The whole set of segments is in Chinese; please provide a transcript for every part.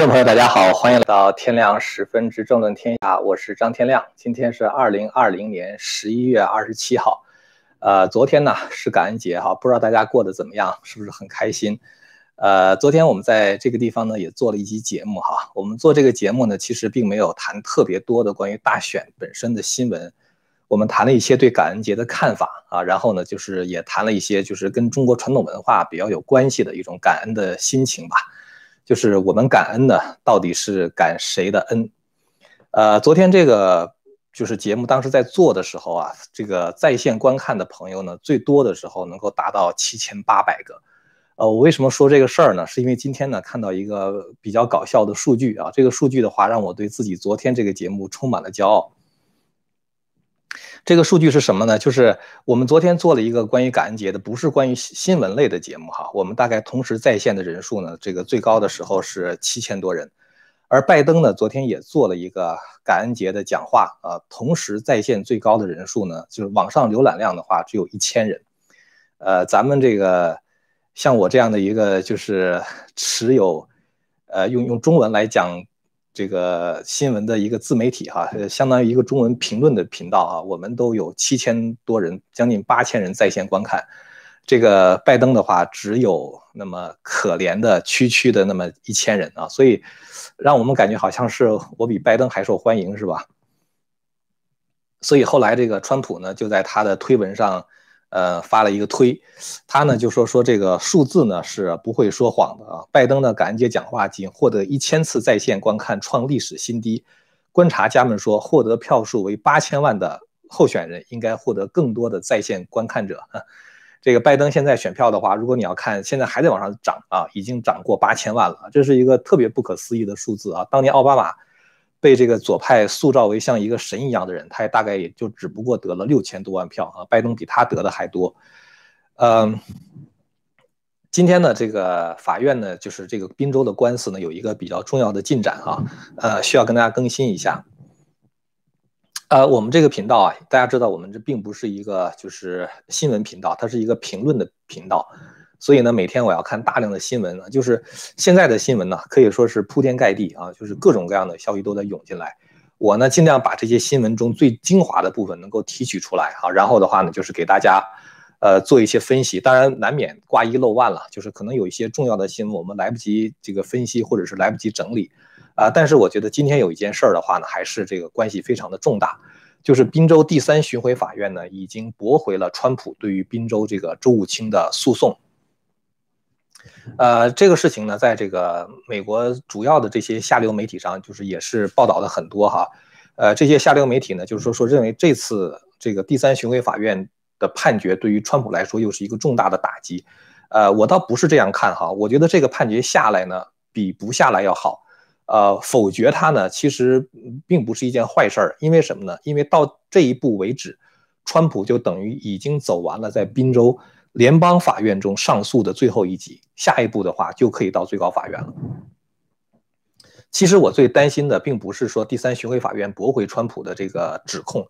众朋友，大家好，欢迎来到天亮十分之政论天下，我是张天亮。今天是二零二零年十一月二十七号，呃，昨天呢是感恩节哈，不知道大家过得怎么样，是不是很开心？呃，昨天我们在这个地方呢也做了一期节目哈，我们做这个节目呢，其实并没有谈特别多的关于大选本身的新闻，我们谈了一些对感恩节的看法啊，然后呢，就是也谈了一些就是跟中国传统文化比较有关系的一种感恩的心情吧。就是我们感恩呢，到底是感谁的恩？呃，昨天这个就是节目当时在做的时候啊，这个在线观看的朋友呢，最多的时候能够达到七千八百个。呃，我为什么说这个事儿呢？是因为今天呢看到一个比较搞笑的数据啊，这个数据的话让我对自己昨天这个节目充满了骄傲。这个数据是什么呢？就是我们昨天做了一个关于感恩节的，不是关于新闻类的节目哈。我们大概同时在线的人数呢，这个最高的时候是七千多人，而拜登呢，昨天也做了一个感恩节的讲话啊，同时在线最高的人数呢，就是网上浏览量的话只有一千人。呃，咱们这个像我这样的一个就是持有，呃，用用中文来讲。这个新闻的一个自媒体哈，相当于一个中文评论的频道啊，我们都有七千多人，将近八千人在线观看。这个拜登的话，只有那么可怜的区区的那么一千人啊，所以让我们感觉好像是我比拜登还受欢迎，是吧？所以后来这个川普呢，就在他的推文上。呃，发了一个推，他呢就说说这个数字呢是不会说谎的啊。拜登的感恩节讲话仅获得一千次在线观看，创历史新低。观察家们说，获得票数为八千万的候选人应该获得更多的在线观看者。这个拜登现在选票的话，如果你要看，现在还在往上涨啊，已经涨过八千万了，这是一个特别不可思议的数字啊。当年奥巴马。被这个左派塑造为像一个神一样的人，他也大概也就只不过得了六千多万票啊，拜登比他得的还多。嗯，今天呢，这个法院呢，就是这个宾州的官司呢，有一个比较重要的进展啊，呃，需要跟大家更新一下。呃，我们这个频道啊，大家知道，我们这并不是一个就是新闻频道，它是一个评论的频道。所以呢，每天我要看大量的新闻呢，就是现在的新闻呢，可以说是铺天盖地啊，就是各种各样的消息都在涌进来。我呢，尽量把这些新闻中最精华的部分能够提取出来啊，然后的话呢，就是给大家，呃，做一些分析。当然，难免挂一漏万了，就是可能有一些重要的新闻我们来不及这个分析，或者是来不及整理啊。但是我觉得今天有一件事儿的话呢，还是这个关系非常的重大，就是滨州第三巡回法院呢，已经驳回了川普对于滨州这个周务卿的诉讼。呃，这个事情呢，在这个美国主要的这些下流媒体上，就是也是报道的很多哈。呃，这些下流媒体呢，就是说说认为这次这个第三巡回法院的判决对于川普来说又是一个重大的打击。呃，我倒不是这样看哈，我觉得这个判决下来呢，比不下来要好。呃，否决他呢，其实并不是一件坏事儿，因为什么呢？因为到这一步为止，川普就等于已经走完了在宾州。联邦法院中上诉的最后一级，下一步的话就可以到最高法院了。其实我最担心的并不是说第三巡回法院驳回川普的这个指控，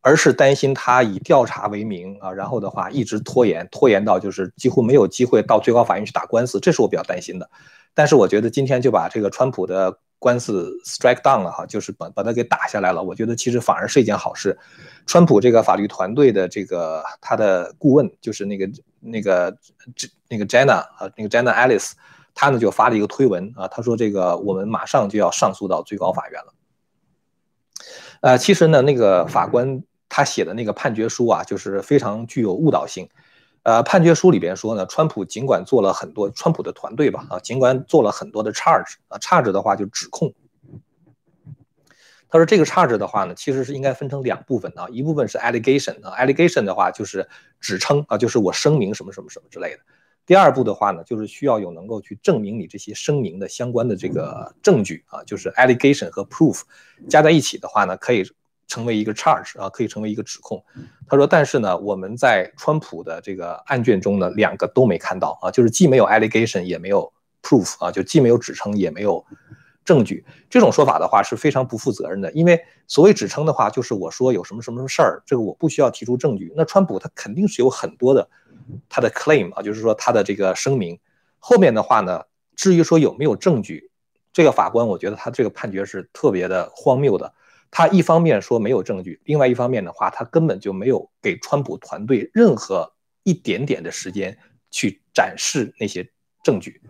而是担心他以调查为名啊，然后的话一直拖延，拖延到就是几乎没有机会到最高法院去打官司，这是我比较担心的。但是我觉得今天就把这个川普的。官司 strike down 了哈，就是把把它给打下来了。我觉得其实反而是一件好事。川普这个法律团队的这个他的顾问就是那个那个那个 Jenna 啊，那个 Jenna Alice，他呢就发了一个推文啊，他说这个我们马上就要上诉到最高法院了。呃，其实呢，那个法官他写的那个判决书啊，就是非常具有误导性。呃，判决书里边说呢，川普尽管做了很多，川普的团队吧，啊，尽管做了很多的 charge 啊，charge 的话就指控。他说这个 charge 的话呢，其实是应该分成两部分啊，一部分是 allegation 啊，allegation 的话就是指称啊，就是我声明什么什么什么之类的。第二步的话呢，就是需要有能够去证明你这些声明的相关的这个证据啊，就是 allegation 和 proof 加在一起的话呢，可以。成为一个 charge 啊，可以成为一个指控。他说，但是呢，我们在川普的这个案卷中呢，两个都没看到啊，就是既没有 allegation 也没有 proof 啊，就既没有指称也没有证据。这种说法的话是非常不负责任的，因为所谓指称的话，就是我说有什么什么什么事儿，这个我不需要提出证据。那川普他肯定是有很多的他的 claim 啊，就是说他的这个声明后面的话呢，至于说有没有证据，这个法官，我觉得他这个判决是特别的荒谬的。他一方面说没有证据，另外一方面的话，他根本就没有给川普团队任何一点点的时间去展示那些证据。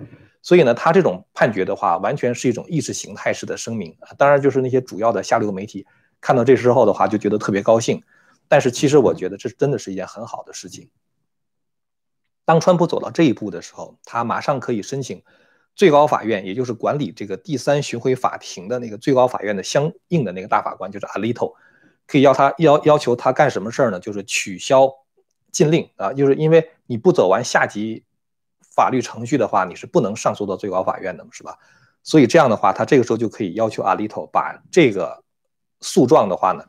所以呢，他这种判决的话，完全是一种意识形态式的声明。当然，就是那些主要的下流媒体看到这时候的话，就觉得特别高兴。但是，其实我觉得这真的是一件很好的事情。当川普走到这一步的时候，他马上可以申请。最高法院，也就是管理这个第三巡回法庭的那个最高法院的相应的那个大法官，就是 Alito，可以要他要要求他干什么事儿呢？就是取消禁令啊，就是因为你不走完下级法律程序的话，你是不能上诉到最高法院的嘛，是吧？所以这样的话，他这个时候就可以要求 Alito 把这个诉状的话呢，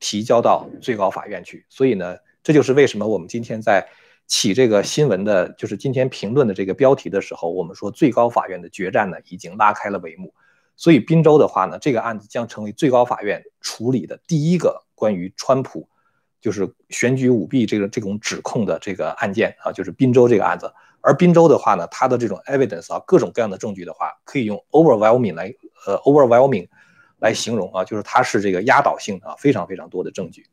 提交到最高法院去。所以呢，这就是为什么我们今天在。起这个新闻的，就是今天评论的这个标题的时候，我们说最高法院的决战呢已经拉开了帷幕。所以宾州的话呢，这个案子将成为最高法院处理的第一个关于川普就是选举舞弊这个这种指控的这个案件啊，就是宾州这个案子。而宾州的话呢，它的这种 evidence 啊，各种各样的证据的话，可以用 overwhelming 来呃 overwhelming 来形容啊，就是它是这个压倒性啊，非常非常多的证据。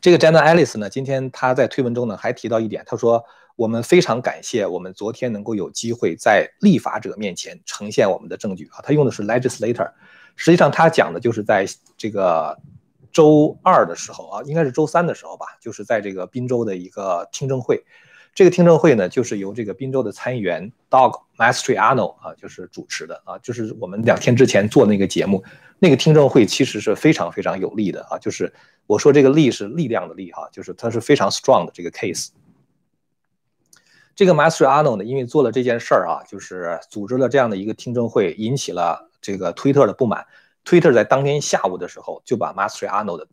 这个 Jenna Ellis 呢，今天他在推文中呢还提到一点，他说我们非常感谢我们昨天能够有机会在立法者面前呈现我们的证据啊，他用的是 legislator，实际上他讲的就是在这个周二的时候啊，应该是周三的时候吧，就是在这个宾州的一个听证会，这个听证会呢就是由这个宾州的参议员 Doug Mastriano 啊就是主持的啊，就是我们两天之前做那个节目，那个听证会其实是非常非常有利的啊，就是。我说这个力是力量的力哈，就是它是非常 strong 的这个 case。这个 Mastriano 呢，因为做了这件事儿啊，就是组织了这样的一个听证会，引起了这个推特的不满。推特在当天下午的时候就把 Mastriano 的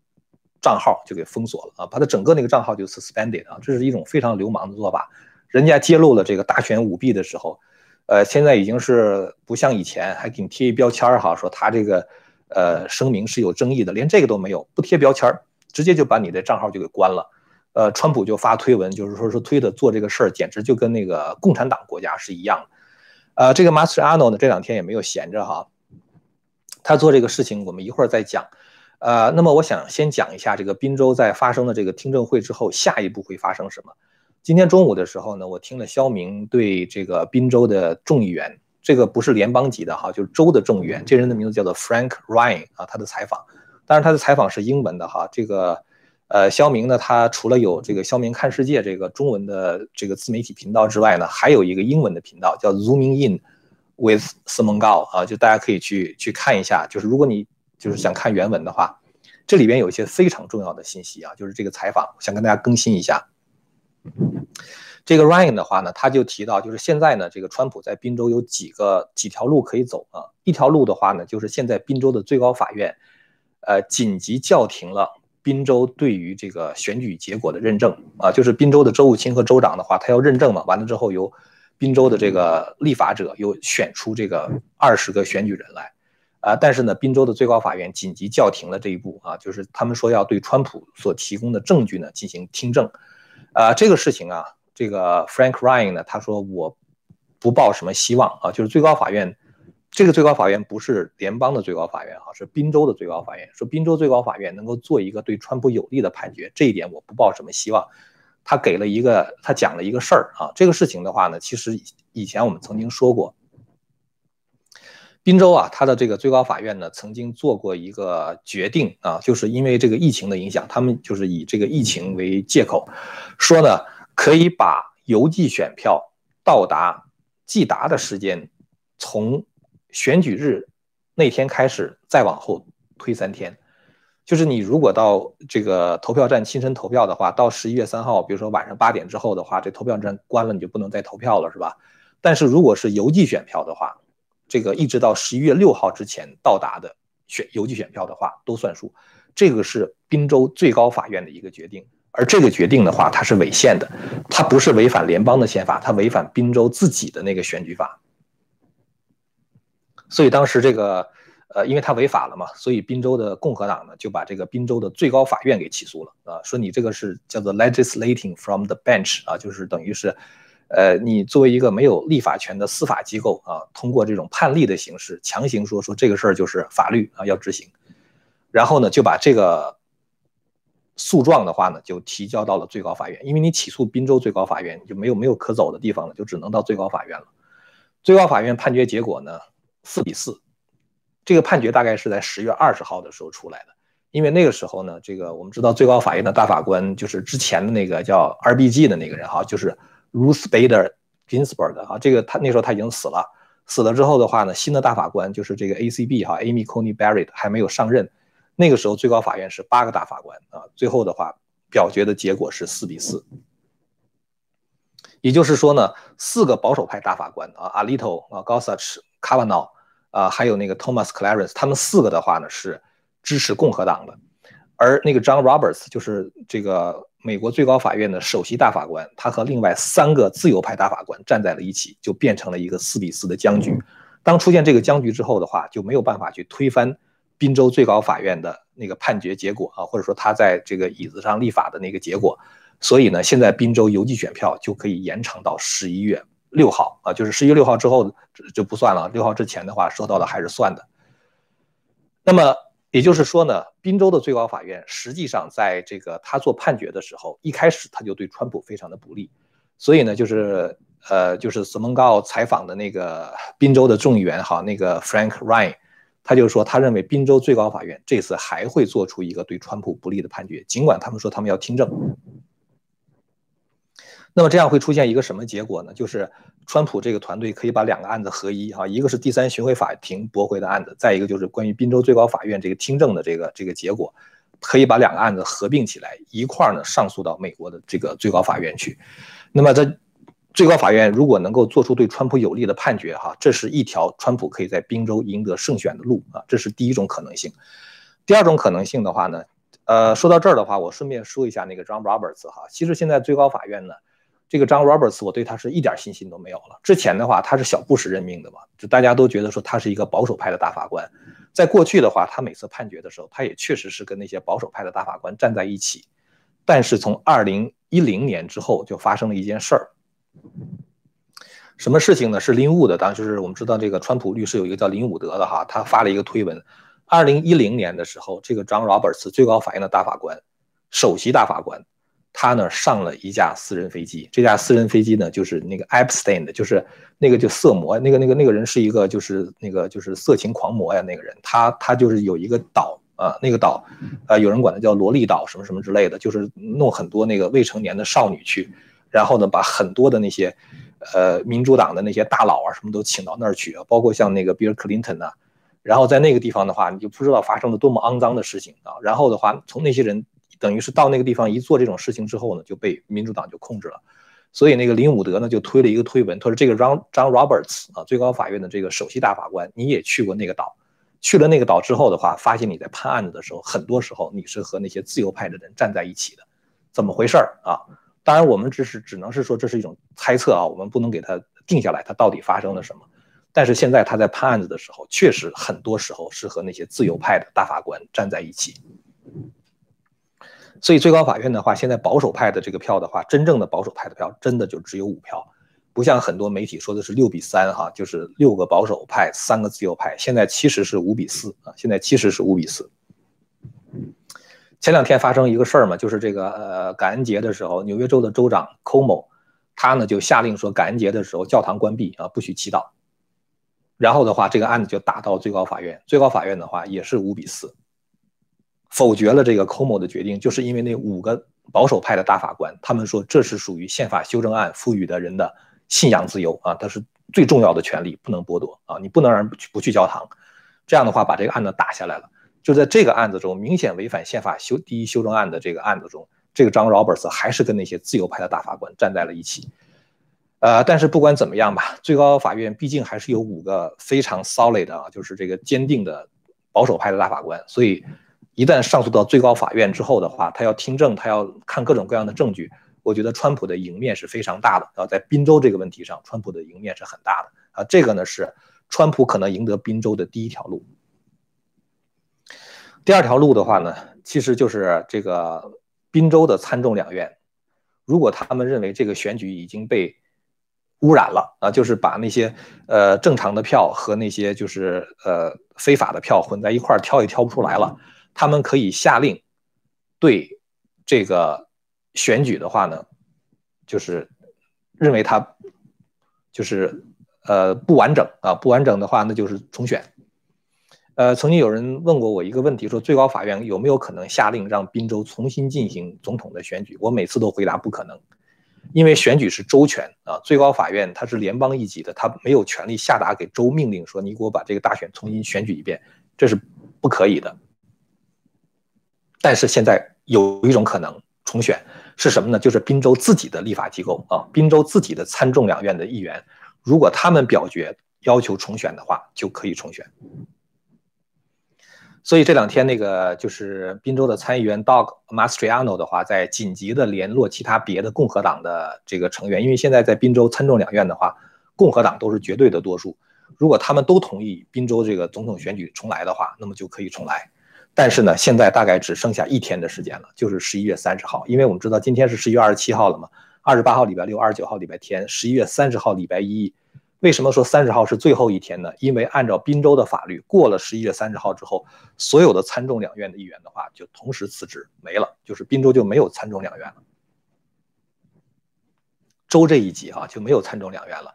账号就给封锁了啊，把他整个那个账号就 suspended 啊，这是一种非常流氓的做法。人家揭露了这个大选舞弊的时候，呃，现在已经是不像以前还给你贴一标签哈，说他这个。呃，声明是有争议的，连这个都没有，不贴标签儿，直接就把你的账号就给关了。呃，川普就发推文，就是说说推的做这个事儿，简直就跟那个共产党国家是一样的。呃，这个 Masterano 呢，这两天也没有闲着哈，他做这个事情，我们一会儿再讲。呃，那么我想先讲一下这个宾州在发生了这个听证会之后，下一步会发生什么。今天中午的时候呢，我听了肖明对这个宾州的众议员。这个不是联邦级的哈，就是州的众议员，这人的名字叫做 Frank Ryan 啊，他的采访，当然他的采访是英文的哈。这个，呃，肖明呢，他除了有这个肖明看世界这个中文的这个自媒体频道之外呢，还有一个英文的频道叫 Zooming In with Simon Gao 啊，就大家可以去去看一下。就是如果你就是想看原文的话，这里边有一些非常重要的信息啊，就是这个采访想跟大家更新一下。这个 Ryan 的话呢，他就提到，就是现在呢，这个川普在宾州有几个几条路可以走啊。一条路的话呢，就是现在宾州的最高法院，呃，紧急叫停了宾州对于这个选举结果的认证啊。就是宾州的州务卿和州长的话，他要认证嘛，完了之后由宾州的这个立法者又选出这个二十个选举人来啊。但是呢，宾州的最高法院紧急叫停了这一步啊，就是他们说要对川普所提供的证据呢进行听证啊。这个事情啊。这个 Frank Ryan 呢，他说我不抱什么希望啊，就是最高法院，这个最高法院不是联邦的最高法院啊，是宾州的最高法院。说宾州最高法院能够做一个对川普有利的判决，这一点我不抱什么希望。他给了一个，他讲了一个事儿啊，这个事情的话呢，其实以前我们曾经说过，宾州啊，他的这个最高法院呢，曾经做过一个决定啊，就是因为这个疫情的影响，他们就是以这个疫情为借口，说呢。可以把邮寄选票到达寄达的时间，从选举日那天开始再往后推三天。就是你如果到这个投票站亲身投票的话，到十一月三号，比如说晚上八点之后的话，这投票站关了，你就不能再投票了，是吧？但是如果是邮寄选票的话，这个一直到十一月六号之前到达的选邮寄选票的话都算数。这个是宾州最高法院的一个决定。而这个决定的话，它是违宪的，它不是违反联邦的宪法，它违反宾州自己的那个选举法。所以当时这个，呃，因为它违法了嘛，所以宾州的共和党呢就把这个宾州的最高法院给起诉了啊，说你这个是叫做 legislating from the bench 啊，就是等于是，呃，你作为一个没有立法权的司法机构啊，通过这种判例的形式强行说说这个事儿就是法律啊要执行，然后呢就把这个诉状的话呢就提交到了最高法院，因为你起诉滨州最高法院就没有没有可走的地方了，就只能到最高法院了。最高法院判决结果呢四比四，这个判决大概是在十月二十号的时候出来的，因为那个时候呢，这个我们知道最高法院的大法官就是之前的那个叫 RBG 的那个人哈，就是。Ruth Bader Ginsburg 哈，这个他那时候他已经死了，死了之后的话呢，新的大法官就是这个 ACB 哈，Amy Coney Barrett 还没有上任。那个时候最高法院是八个大法官啊，最后的话表决的结果是四比四，也就是说呢，四个保守派大法官啊，Alito 啊，Gorsuch、Kavanaugh 啊，还有那个 Thomas Clarence，他们四个的话呢是支持共和党的，而那个 John Roberts 就是这个。美国最高法院的首席大法官，他和另外三个自由派大法官站在了一起，就变成了一个四比四的僵局。当出现这个僵局之后的话，就没有办法去推翻宾州最高法院的那个判决结果啊，或者说他在这个椅子上立法的那个结果。所以呢，现在宾州邮寄选票就可以延长到十一月六号啊，就是十一月六号之后就不算了，六号之前的话收到的还是算的。那么。也就是说呢，宾州的最高法院实际上在这个他做判决的时候，一开始他就对川普非常的不利，所以呢，就是呃，就是斯蒙高采访的那个宾州的众议员哈，那个 Frank Ryan，他就说他认为宾州最高法院这次还会做出一个对川普不利的判决，尽管他们说他们要听证。那么这样会出现一个什么结果呢？就是川普这个团队可以把两个案子合一啊，一个是第三巡回法庭驳回的案子，再一个就是关于宾州最高法院这个听证的这个这个结果，可以把两个案子合并起来一块儿呢上诉到美国的这个最高法院去。那么在最高法院如果能够做出对川普有利的判决哈，这是一条川普可以在宾州赢得胜选的路啊，这是第一种可能性。第二种可能性的话呢，呃，说到这儿的话，我顺便说一下那个 John Roberts 哈，其实现在最高法院呢。这个 John Roberts，我对他是一点信心都没有了。之前的话，他是小布什任命的嘛，就大家都觉得说他是一个保守派的大法官。在过去的话，他每次判决的时候，他也确实是跟那些保守派的大法官站在一起。但是从二零一零年之后，就发生了一件事儿。什么事情呢？是林伍的，当时是我们知道这个川普律师有一个叫林伍德的哈，他发了一个推文。二零一零年的时候，这个 John Roberts 最高法院的大法官，首席大法官。他呢上了一架私人飞机，这架私人飞机呢就是那个 Epstein 的，就是那个就色魔，那个那个那个人是一个就是那个就是色情狂魔呀，那个人他他就是有一个岛啊，那个岛，呃，有人管它叫萝莉岛什么什么之类的，就是弄很多那个未成年的少女去，然后呢把很多的那些呃民主党的那些大佬啊什么都请到那儿去啊，包括像那个比尔克林顿呐，然后在那个地方的话，你就不知道发生了多么肮脏的事情啊，然后的话从那些人。等于是到那个地方一做这种事情之后呢，就被民主党就控制了，所以那个林伍德呢就推了一个推文，他说这个 John John Roberts 啊，最高法院的这个首席大法官，你也去过那个岛，去了那个岛之后的话，发现你在判案子的时候，很多时候你是和那些自由派的人站在一起的，怎么回事儿啊？当然我们只是只能是说这是一种猜测啊，我们不能给他定下来，他到底发生了什么。但是现在他在判案子的时候，确实很多时候是和那些自由派的大法官站在一起。所以最高法院的话，现在保守派的这个票的话，真正的保守派的票真的就只有五票，不像很多媒体说的是六比三哈，就是六个保守派，三个自由派。现在其实是五比四啊，现在其实是五比四。前两天发生一个事儿嘛，就是这个呃感恩节的时候，纽约州的州长 Como，他呢就下令说感恩节的时候教堂关闭啊，不许祈祷。然后的话，这个案子就打到最高法院，最高法院的话也是五比四。否决了这个 Como 的决定，就是因为那五个保守派的大法官，他们说这是属于宪法修正案赋予的人的信仰自由啊，它是最重要的权利，不能剥夺啊，你不能让人不去不去教堂。这样的话，把这个案子打下来了。就在这个案子中，明显违反宪法修第一修正案的这个案子中，这个张 Roberts 还是跟那些自由派的大法官站在了一起。呃，但是不管怎么样吧，最高法院毕竟还是有五个非常 solid 啊，就是这个坚定的保守派的大法官，所以。一旦上诉到最高法院之后的话，他要听证，他要看各种各样的证据。我觉得川普的赢面是非常大的。啊，在宾州这个问题上，川普的赢面是很大的。啊，这个呢是川普可能赢得宾州的第一条路。第二条路的话呢，其实就是这个宾州的参众两院，如果他们认为这个选举已经被污染了啊，就是把那些呃正常的票和那些就是呃非法的票混在一块儿挑也挑不出来了。他们可以下令对这个选举的话呢，就是认为它就是呃不完整啊，不完整的话那就是重选。呃，曾经有人问过我一个问题，说最高法院有没有可能下令让宾州重新进行总统的选举？我每次都回答不可能，因为选举是州权啊，最高法院它是联邦一级的，它没有权利下达给州命令说你给我把这个大选重新选举一遍，这是不可以的。但是现在有一种可能重选是什么呢？就是宾州自己的立法机构啊，宾州自己的参众两院的议员，如果他们表决要求重选的话，就可以重选。所以这两天那个就是宾州的参议员 Doug Mastriano 的话，在紧急的联络其他别的共和党的这个成员，因为现在在宾州参众两院的话，共和党都是绝对的多数。如果他们都同意宾州这个总统选举重来的话，那么就可以重来。但是呢，现在大概只剩下一天的时间了，就是十一月三十号，因为我们知道今天是十一月二十七号了嘛，二十八号礼拜六，二十九号礼拜天，十一月三十号礼拜一。为什么说三十号是最后一天呢？因为按照宾州的法律，过了十一月三十号之后，所有的参众两院的议员的话就同时辞职没了，就是宾州就没有参众两院了。州这一级啊就没有参众两院了。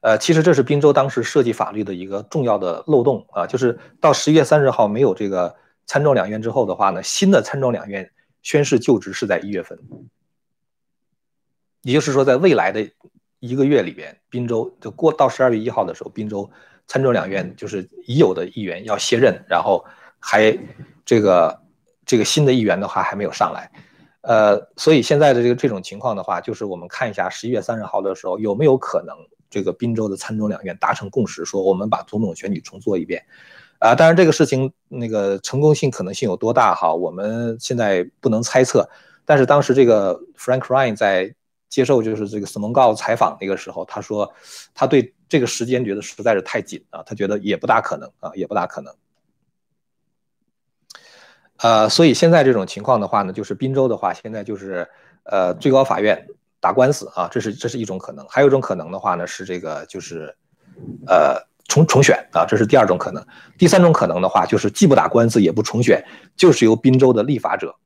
呃，其实这是宾州当时设计法律的一个重要的漏洞啊，就是到十一月三十号没有这个参众两院之后的话呢，新的参众两院宣誓就职是在一月份，也就是说在未来的。一个月里边，滨州就过到十二月一号的时候，滨州参众两院就是已有的议员要卸任，然后还这个这个新的议员的话还没有上来，呃，所以现在的这个这种情况的话，就是我们看一下十一月三十号的时候有没有可能这个滨州的参众两院达成共识，说我们把总统选举重做一遍，啊，当然这个事情那个成功性可能性有多大哈，我们现在不能猜测，但是当时这个 Frank Ryan 在。接受就是这个斯蒙告采访那个时候，他说他对这个时间觉得实在是太紧啊，他觉得也不大可能啊，也不大可能。呃，所以现在这种情况的话呢，就是滨州的话，现在就是呃最高法院打官司啊，这是这是一种可能，还有一种可能的话呢是这个就是呃重重选啊，这是第二种可能。第三种可能的话就是既不打官司也不重选，就是由滨州的立法者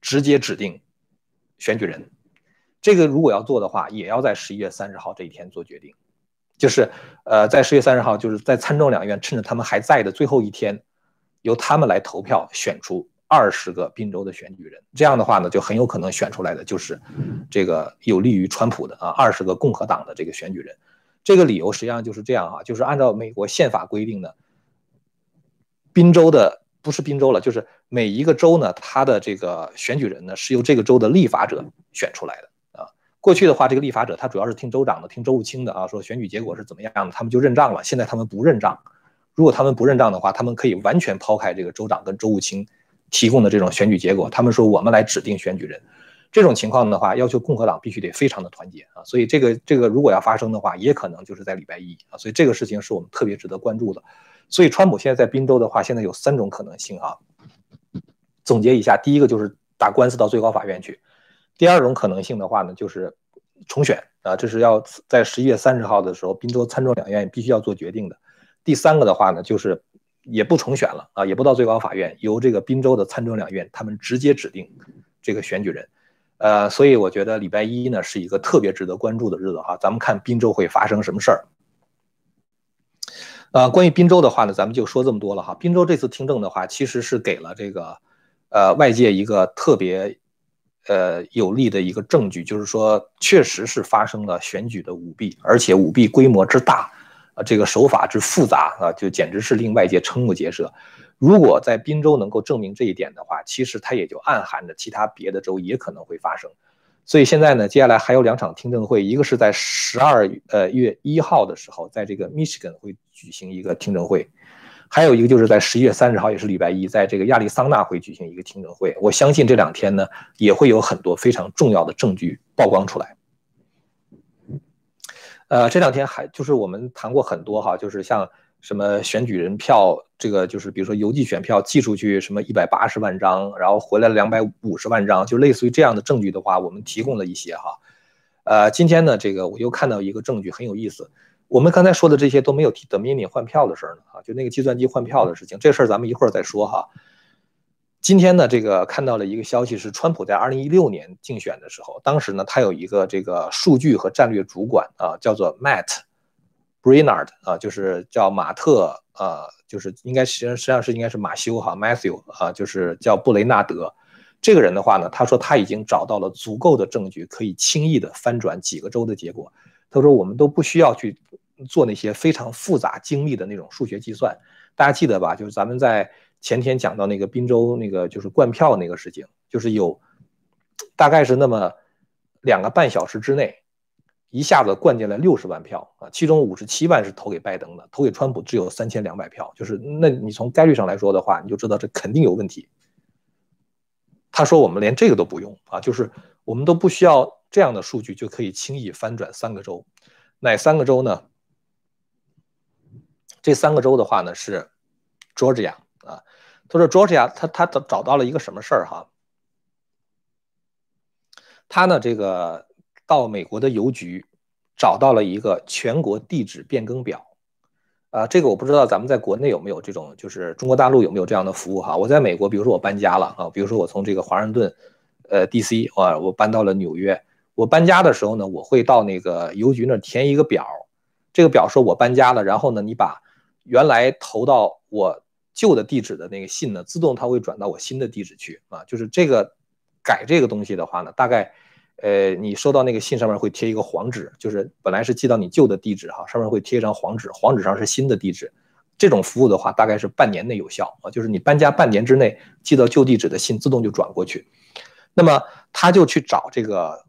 直接指定选举人。这个如果要做的话，也要在十一月三十号这一天做决定，就是，呃，在十月三十号，就是在参众两院趁着他们还在的最后一天，由他们来投票选出二十个宾州的选举人。这样的话呢，就很有可能选出来的就是这个有利于川普的啊，二十个共和党的这个选举人。这个理由实际上就是这样啊，就是按照美国宪法规定呢，宾州的不是宾州了，就是每一个州呢，它的这个选举人呢是由这个州的立法者选出来的。过去的话，这个立法者他主要是听州长的，听州务卿的啊，说选举结果是怎么样的，他们就认账了。现在他们不认账，如果他们不认账的话，他们可以完全抛开这个州长跟州务卿提供的这种选举结果，他们说我们来指定选举人。这种情况的话，要求共和党必须得非常的团结啊。所以这个这个如果要发生的话，也可能就是在礼拜一啊。所以这个事情是我们特别值得关注的。所以川普现在在宾州的话，现在有三种可能性啊。总结一下，第一个就是打官司到最高法院去。第二种可能性的话呢，就是重选啊，这是要在十一月三十号的时候，宾州参众两院必须要做决定的。第三个的话呢，就是也不重选了啊，也不到最高法院，由这个宾州的参众两院他们直接指定这个选举人。呃，所以我觉得礼拜一呢是一个特别值得关注的日子哈，咱们看宾州会发生什么事儿。呃，关于滨州的话呢，咱们就说这么多了哈。滨州这次听证的话，其实是给了这个呃外界一个特别。呃，有利的一个证据就是说，确实是发生了选举的舞弊，而且舞弊规模之大，啊，这个手法之复杂啊，就简直是令外界瞠目结舌。如果在宾州能够证明这一点的话，其实它也就暗含着其他别的州也可能会发生。所以现在呢，接下来还有两场听证会，一个是在十二呃月一号的时候，在这个 Michigan 会举行一个听证会。还有一个就是在十一月三十号，也是礼拜一，在这个亚利桑那会举行一个听证会。我相信这两天呢，也会有很多非常重要的证据曝光出来。呃，这两天还就是我们谈过很多哈，就是像什么选举人票，这个就是比如说邮寄选票寄出去什么一百八十万张，然后回来了两百五十万张，就类似于这样的证据的话，我们提供了一些哈。呃，今天呢，这个我又看到一个证据很有意思。我们刚才说的这些都没有提 Dominion 换票的事儿呢，啊，就那个计算机换票的事情，这事儿咱们一会儿再说哈。今天呢，这个看到了一个消息是，川普在2016年竞选的时候，当时呢，他有一个这个数据和战略主管啊，叫做 Matt Brainard 啊，就是叫马特，呃，就是应该实际上实际上是应该是马修哈 Matthew 啊，就是叫布雷纳德。这个人的话呢，他说他已经找到了足够的证据，可以轻易的翻转几个州的结果。他说我们都不需要去做那些非常复杂精密的那种数学计算。大家记得吧？就是咱们在前天讲到那个滨州那个就是灌票那个事情，就是有大概是那么两个半小时之内，一下子灌进来六十万票啊，其中五十七万是投给拜登的，投给川普只有三千两百票。就是那你从概率上来说的话，你就知道这肯定有问题。他说：“我们连这个都不用啊，就是我们都不需要这样的数据就可以轻易翻转三个州，哪三个州呢？这三个州的话呢是 Georgia 啊。他说 Georgia 他他找找到了一个什么事儿哈？他呢这个到美国的邮局找到了一个全国地址变更表。”啊，这个我不知道咱们在国内有没有这种，就是中国大陆有没有这样的服务哈？我在美国，比如说我搬家了啊，比如说我从这个华盛顿，呃，D.C. 啊，我搬到了纽约。我搬家的时候呢，我会到那个邮局那填一个表，这个表说我搬家了，然后呢，你把原来投到我旧的地址的那个信呢，自动它会转到我新的地址去啊。就是这个改这个东西的话呢，大概。呃，你收到那个信上面会贴一个黄纸，就是本来是寄到你旧的地址哈，上面会贴一张黄纸，黄纸上是新的地址。这种服务的话，大概是半年内有效啊，就是你搬家半年之内寄到旧地址的信自动就转过去。那么他就去找这个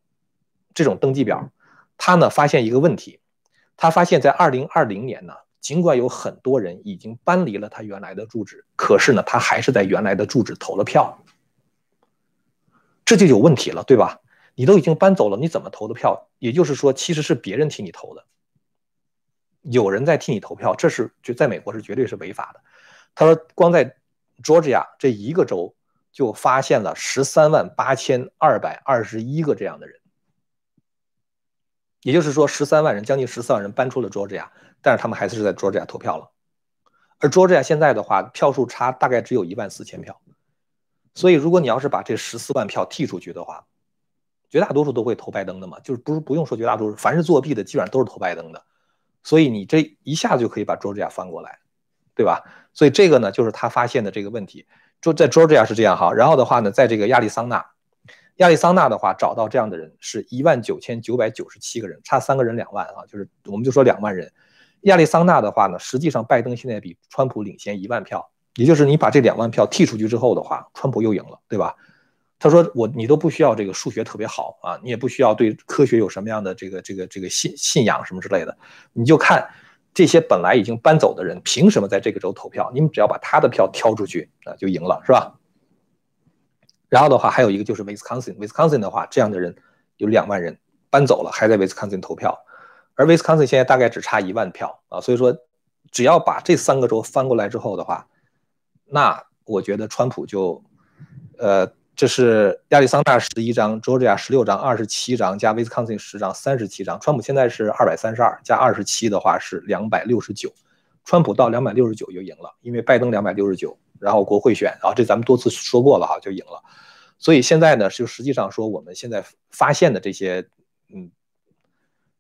这种登记表，他呢发现一个问题，他发现在二零二零年呢，尽管有很多人已经搬离了他原来的住址，可是呢他还是在原来的住址投了票，这就有问题了，对吧？你都已经搬走了，你怎么投的票？也就是说，其实是别人替你投的，有人在替你投票，这是就在美国是绝对是违法的。他说，光在 Georgia 这一个州就发现了十三万八千二百二十一个这样的人，也就是说，十三万人，将近十四万人搬出了 Georgia，但是他们还是在 Georgia 投票了。而 Georgia 现在的话，票数差大概只有一万四千票，所以如果你要是把这十四万票剔出去的话，绝大多数都会投拜登的嘛，就是不是不用说绝大多数，凡是作弊的基本上都是投拜登的，所以你这一下子就可以把 Georgia 翻过来，对吧？所以这个呢，就是他发现的这个问题。就在 Georgia 是这样哈，然后的话呢，在这个亚利桑那，亚利桑那的话找到这样的人是一万九千九百九十七个人，差三个人两万啊，就是我们就说两万人。亚利桑那的话呢，实际上拜登现在比川普领先一万票，也就是你把这两万票剔出去之后的话，川普又赢了，对吧？他说：“我你都不需要这个数学特别好啊，你也不需要对科学有什么样的这个这个这个信信仰什么之类的，你就看这些本来已经搬走的人凭什么在这个州投票？你们只要把他的票挑出去啊，就赢了，是吧？然后的话，还有一个就是 Wisconsin，Wisconsin 的话，这样的人有两万人搬走了，还在 Wisconsin 投票，而 Wisconsin 现在大概只差一万票啊，所以说只要把这三个州翻过来之后的话，那我觉得川普就呃。”这是亚利桑那十一张，Georgia 十六张，二十七张加 Wisconsin 十张，三十七张。川普现在是二百三十二，加二十七的话是两百六十九。川普到两百六十九就赢了，因为拜登两百六十九，然后国会选啊，这咱们多次说过了哈，就赢了。所以现在呢，就实际上说我们现在发现的这些，嗯，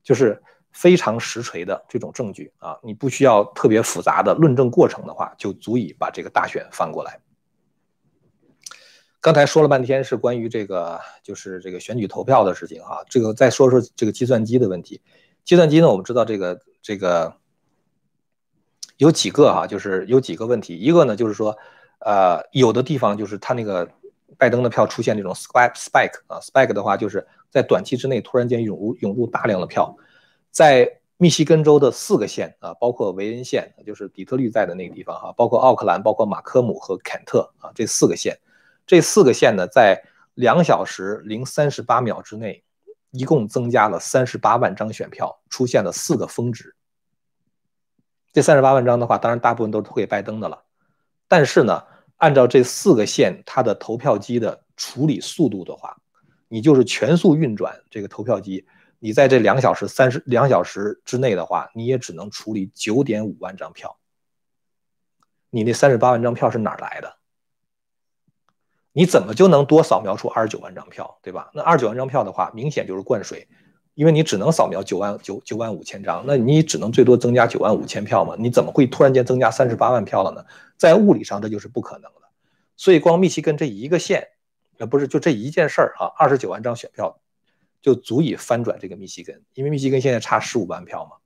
就是非常实锤的这种证据啊，你不需要特别复杂的论证过程的话，就足以把这个大选翻过来。刚才说了半天是关于这个，就是这个选举投票的事情哈。这个再说说这个计算机的问题。计算机呢，我们知道这个这个有几个哈，就是有几个问题。一个呢，就是说，呃，有的地方就是他那个拜登的票出现这种 spike spike 啊，spike 的话就是在短期之内突然间涌入涌入大量的票。在密西根州的四个县啊，包括维恩县，就是底特律在的那个地方哈，包括奥克兰，包括马科姆和坎特啊，这四个县。这四个县呢，在两小时零三十八秒之内，一共增加了三十八万张选票，出现了四个峰值。这三十八万张的话，当然大部分都是投给拜登的了。但是呢，按照这四个县它的投票机的处理速度的话，你就是全速运转这个投票机，你在这两小时三十两小时之内的话，你也只能处理九点五万张票。你那三十八万张票是哪儿来的？你怎么就能多扫描出二十九万张票，对吧？那二十九万张票的话，明显就是灌水，因为你只能扫描九万九九万五千张，那你只能最多增加九万五千票嘛？你怎么会突然间增加三十八万票了呢？在物理上这就是不可能的。所以光密西根这一个县，呃，不是就这一件事儿啊，二十九万张选票就足以翻转这个密西根，因为密西根现在差十五万票嘛。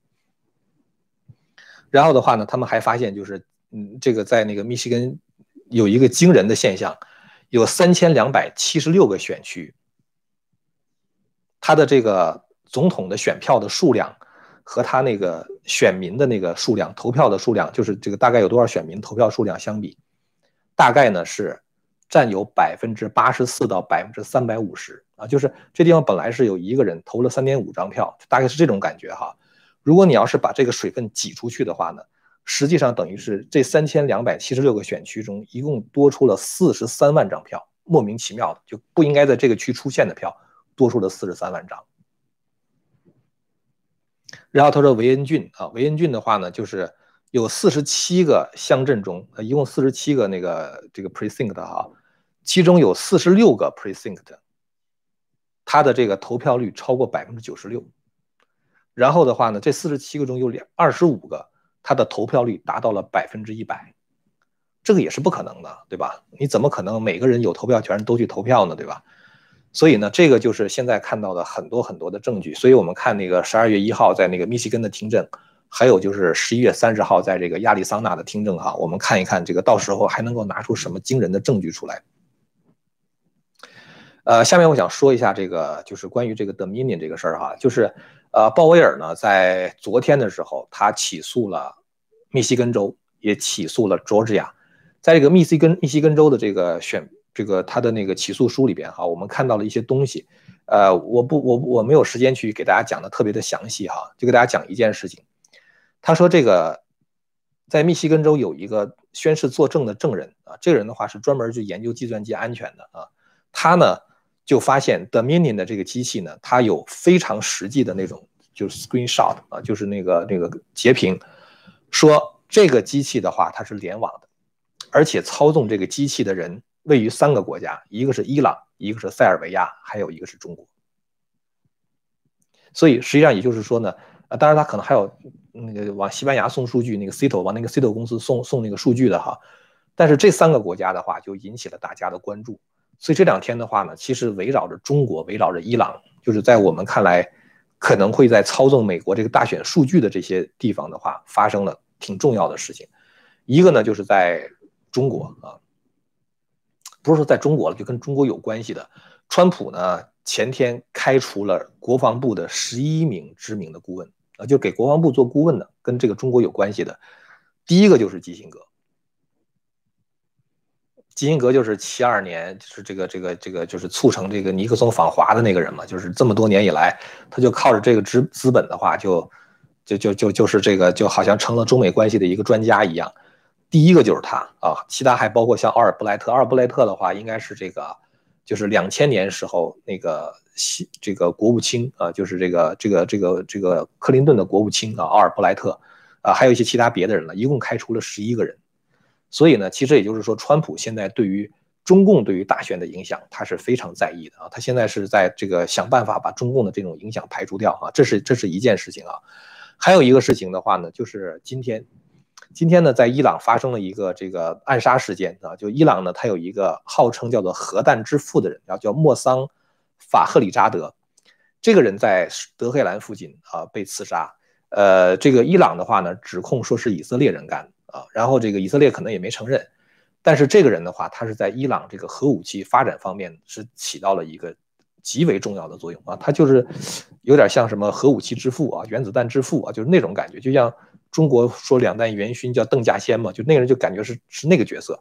然后的话呢，他们还发现就是，嗯，这个在那个密西根有一个惊人的现象。有三千两百七十六个选区，他的这个总统的选票的数量和他那个选民的那个数量、投票的数量，就是这个大概有多少选民投票数量相比，大概呢是占有百分之八十四到百分之三百五十啊，就是这地方本来是有一个人投了三点五张票，大概是这种感觉哈。如果你要是把这个水分挤出去的话呢？实际上等于是这三千两百七十六个选区中，一共多出了四十三万张票，莫名其妙的就不应该在这个区出现的票，多出了四十三万张。然后他说维恩郡啊，维恩郡的话呢，就是有四十七个乡镇中，呃，一共四十七个那个这个 precinct 哈，其中有四十六个 precinct，它的这个投票率超过百分之九十六。然后的话呢，这四十七个中有两二十五个。他的投票率达到了百分之一百，这个也是不可能的，对吧？你怎么可能每个人有投票权都去投票呢，对吧？所以呢，这个就是现在看到的很多很多的证据。所以我们看那个十二月一号在那个密西根的听证，还有就是十一月三十号在这个亚利桑那的听证，哈，我们看一看这个到时候还能够拿出什么惊人的证据出来。呃，下面我想说一下这个就是关于这个 Dominion 这个事儿哈，就是。呃，鲍威尔呢，在昨天的时候，他起诉了密西根州，也起诉了 Georgia。在这个密西根密西根州的这个选这个他的那个起诉书里边，哈，我们看到了一些东西。呃，我不我我没有时间去给大家讲的特别的详细哈，就给大家讲一件事情。他说这个在密西根州有一个宣誓作证的证人啊，这个人的话是专门去研究计算机安全的啊，他呢。就发现 Dominion 的这个机器呢，它有非常实际的那种，就是 screenshot 啊，就是那个那个截屏，说这个机器的话它是联网的，而且操纵这个机器的人位于三个国家，一个是伊朗，一个是塞尔维亚，还有一个是中国。所以实际上也就是说呢，啊，当然他可能还有那个往西班牙送数据，那个 Cito 往那个 Cito 公司送送那个数据的哈，但是这三个国家的话就引起了大家的关注。所以这两天的话呢，其实围绕着中国，围绕着伊朗，就是在我们看来，可能会在操纵美国这个大选数据的这些地方的话，发生了挺重要的事情。一个呢，就是在中国啊，不是说在中国了，就跟中国有关系的。川普呢，前天开除了国防部的十一名知名的顾问啊，就给国防部做顾问的，跟这个中国有关系的。第一个就是基辛格。基辛格就是七二年，就是这个这个这个，就是促成这个尼克松访华的那个人嘛。就是这么多年以来，他就靠着这个资资本的话，就就就就就是这个，就好像成了中美关系的一个专家一样。第一个就是他啊，其他还包括像奥尔布莱特。奥尔布莱特的话，应该是这个，就是两千年时候那个西这个国务卿啊，就是这个这个这个这个克林顿的国务卿啊，奥尔布莱特啊，还有一些其他别的人了，一共开除了十一个人。所以呢，其实也就是说，川普现在对于中共对于大选的影响，他是非常在意的啊。他现在是在这个想办法把中共的这种影响排除掉啊。这是这是一件事情啊。还有一个事情的话呢，就是今天，今天呢，在伊朗发生了一个这个暗杀事件啊。就伊朗呢，他有一个号称叫做核弹之父的人，叫叫莫桑法赫里扎德，这个人在德黑兰附近啊被刺杀。呃，这个伊朗的话呢，指控说是以色列人干的。啊，然后这个以色列可能也没承认，但是这个人的话，他是在伊朗这个核武器发展方面是起到了一个极为重要的作用啊，他就是有点像什么核武器之父啊，原子弹之父啊，就是那种感觉，就像中国说两弹元勋叫邓稼先嘛，就那个人就感觉是是那个角色。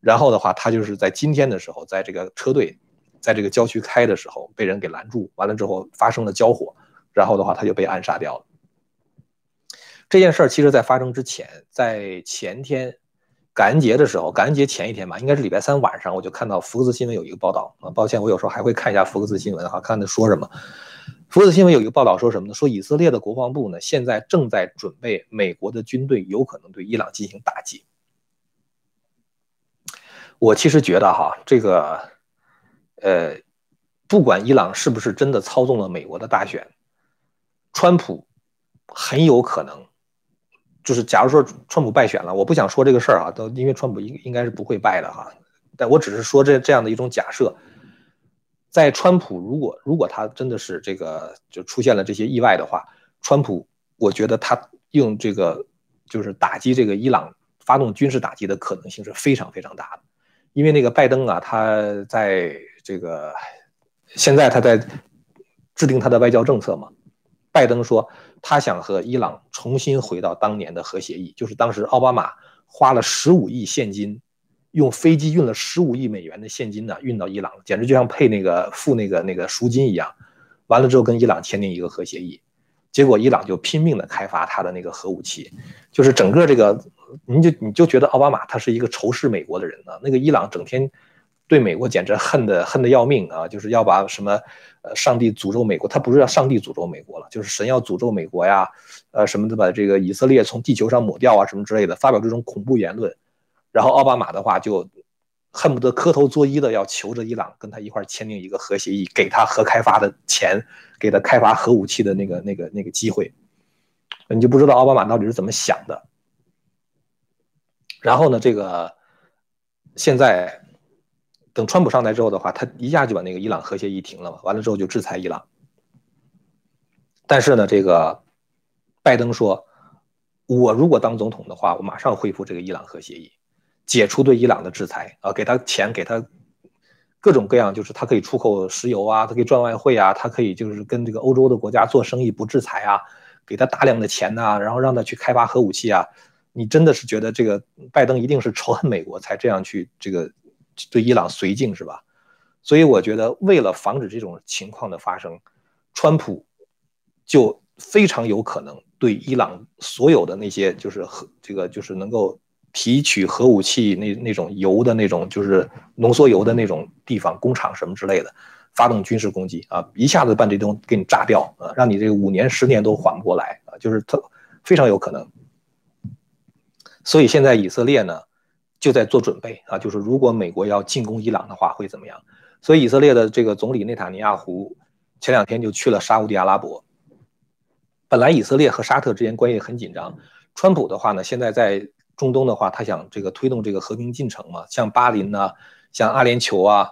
然后的话，他就是在今天的时候，在这个车队在这个郊区开的时候被人给拦住，完了之后发生了交火，然后的话他就被暗杀掉了。这件事儿其实，在发生之前，在前天感恩节的时候，感恩节前一天吧，应该是礼拜三晚上，我就看到福克斯新闻有一个报道啊。抱歉，我有时候还会看一下福克斯新闻哈，看他说什么。福克斯新闻有一个报道说什么呢？说以色列的国防部呢，现在正在准备美国的军队有可能对伊朗进行打击。我其实觉得哈，这个，呃，不管伊朗是不是真的操纵了美国的大选，川普很有可能，就是假如说川普败选了，我不想说这个事儿啊，都因为川普应应该是不会败的哈，但我只是说这这样的一种假设，在川普如果如果他真的是这个就出现了这些意外的话，川普我觉得他用这个就是打击这个伊朗发动军事打击的可能性是非常非常大的。因为那个拜登啊，他在这个现在他在制定他的外交政策嘛。拜登说他想和伊朗重新回到当年的核协议，就是当时奥巴马花了十五亿现金，用飞机运了十五亿美元的现金呢运到伊朗，简直就像配那个付那个那个赎金一样。完了之后跟伊朗签订一个核协议，结果伊朗就拼命的开发他的那个核武器，就是整个这个。你就你就觉得奥巴马他是一个仇视美国的人呢？那个伊朗整天对美国简直恨的恨的要命啊！就是要把什么呃上帝诅咒美国，他不是要上帝诅咒美国了，就是神要诅咒美国呀，呃什么的把这个以色列从地球上抹掉啊什么之类的，发表这种恐怖言论。然后奥巴马的话就恨不得磕头作揖的要求着伊朗跟他一块签订一个核协议，给他核开发的钱，给他开发核武器的那个那个那个机会。你就不知道奥巴马到底是怎么想的。然后呢，这个现在等川普上台之后的话，他一下就把那个伊朗核协议停了嘛，完了之后就制裁伊朗。但是呢，这个拜登说，我如果当总统的话，我马上恢复这个伊朗核协议，解除对伊朗的制裁啊，给他钱，给他各种各样，就是他可以出口石油啊，他可以赚外汇啊，他可以就是跟这个欧洲的国家做生意不制裁啊，给他大量的钱呐，然后让他去开发核武器啊。你真的是觉得这个拜登一定是仇恨美国才这样去这个对伊朗绥靖是吧？所以我觉得为了防止这种情况的发生，川普就非常有可能对伊朗所有的那些就是核这个就是能够提取核武器那那种油的那种就是浓缩油的那种地方工厂什么之类的发动军事攻击啊，一下子把这东西给你炸掉啊，让你这五年十年都缓不过来啊，就是特非常有可能。所以现在以色列呢，就在做准备啊，就是如果美国要进攻伊朗的话，会怎么样？所以以色列的这个总理内塔尼亚胡前两天就去了沙地阿拉伯。本来以色列和沙特之间关系很紧张，川普的话呢，现在在中东的话，他想这个推动这个和平进程嘛，像巴林呐，像阿联酋啊，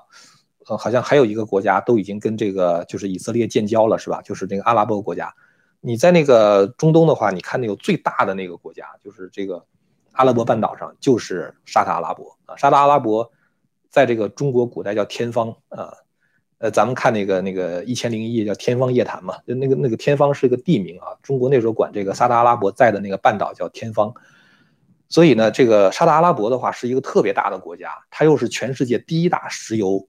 呃，好像还有一个国家都已经跟这个就是以色列建交了，是吧？就是那个阿拉伯国家。你在那个中东的话，你看那个最大的那个国家，就是这个。阿拉伯半岛上就是沙特阿拉伯啊，沙特阿拉伯在这个中国古代叫天方啊，呃，咱们看那个那个一千零一夜叫天方夜谭嘛，就那个那个天方是一个地名啊，中国那时候管这个沙特阿拉伯在的那个半岛叫天方，所以呢，这个沙特阿拉伯的话是一个特别大的国家，它又是全世界第一大石油，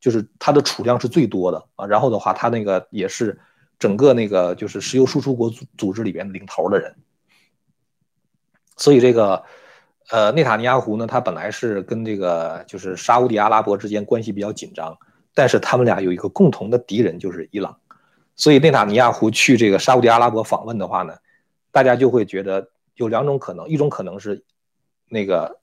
就是它的储量是最多的啊，然后的话，它那个也是整个那个就是石油输出国组组织里边领头的人。所以这个，呃，内塔尼亚胡呢，他本来是跟这个就是沙地阿拉伯之间关系比较紧张，但是他们俩有一个共同的敌人就是伊朗，所以内塔尼亚胡去这个沙地阿拉伯访问的话呢，大家就会觉得有两种可能，一种可能是那个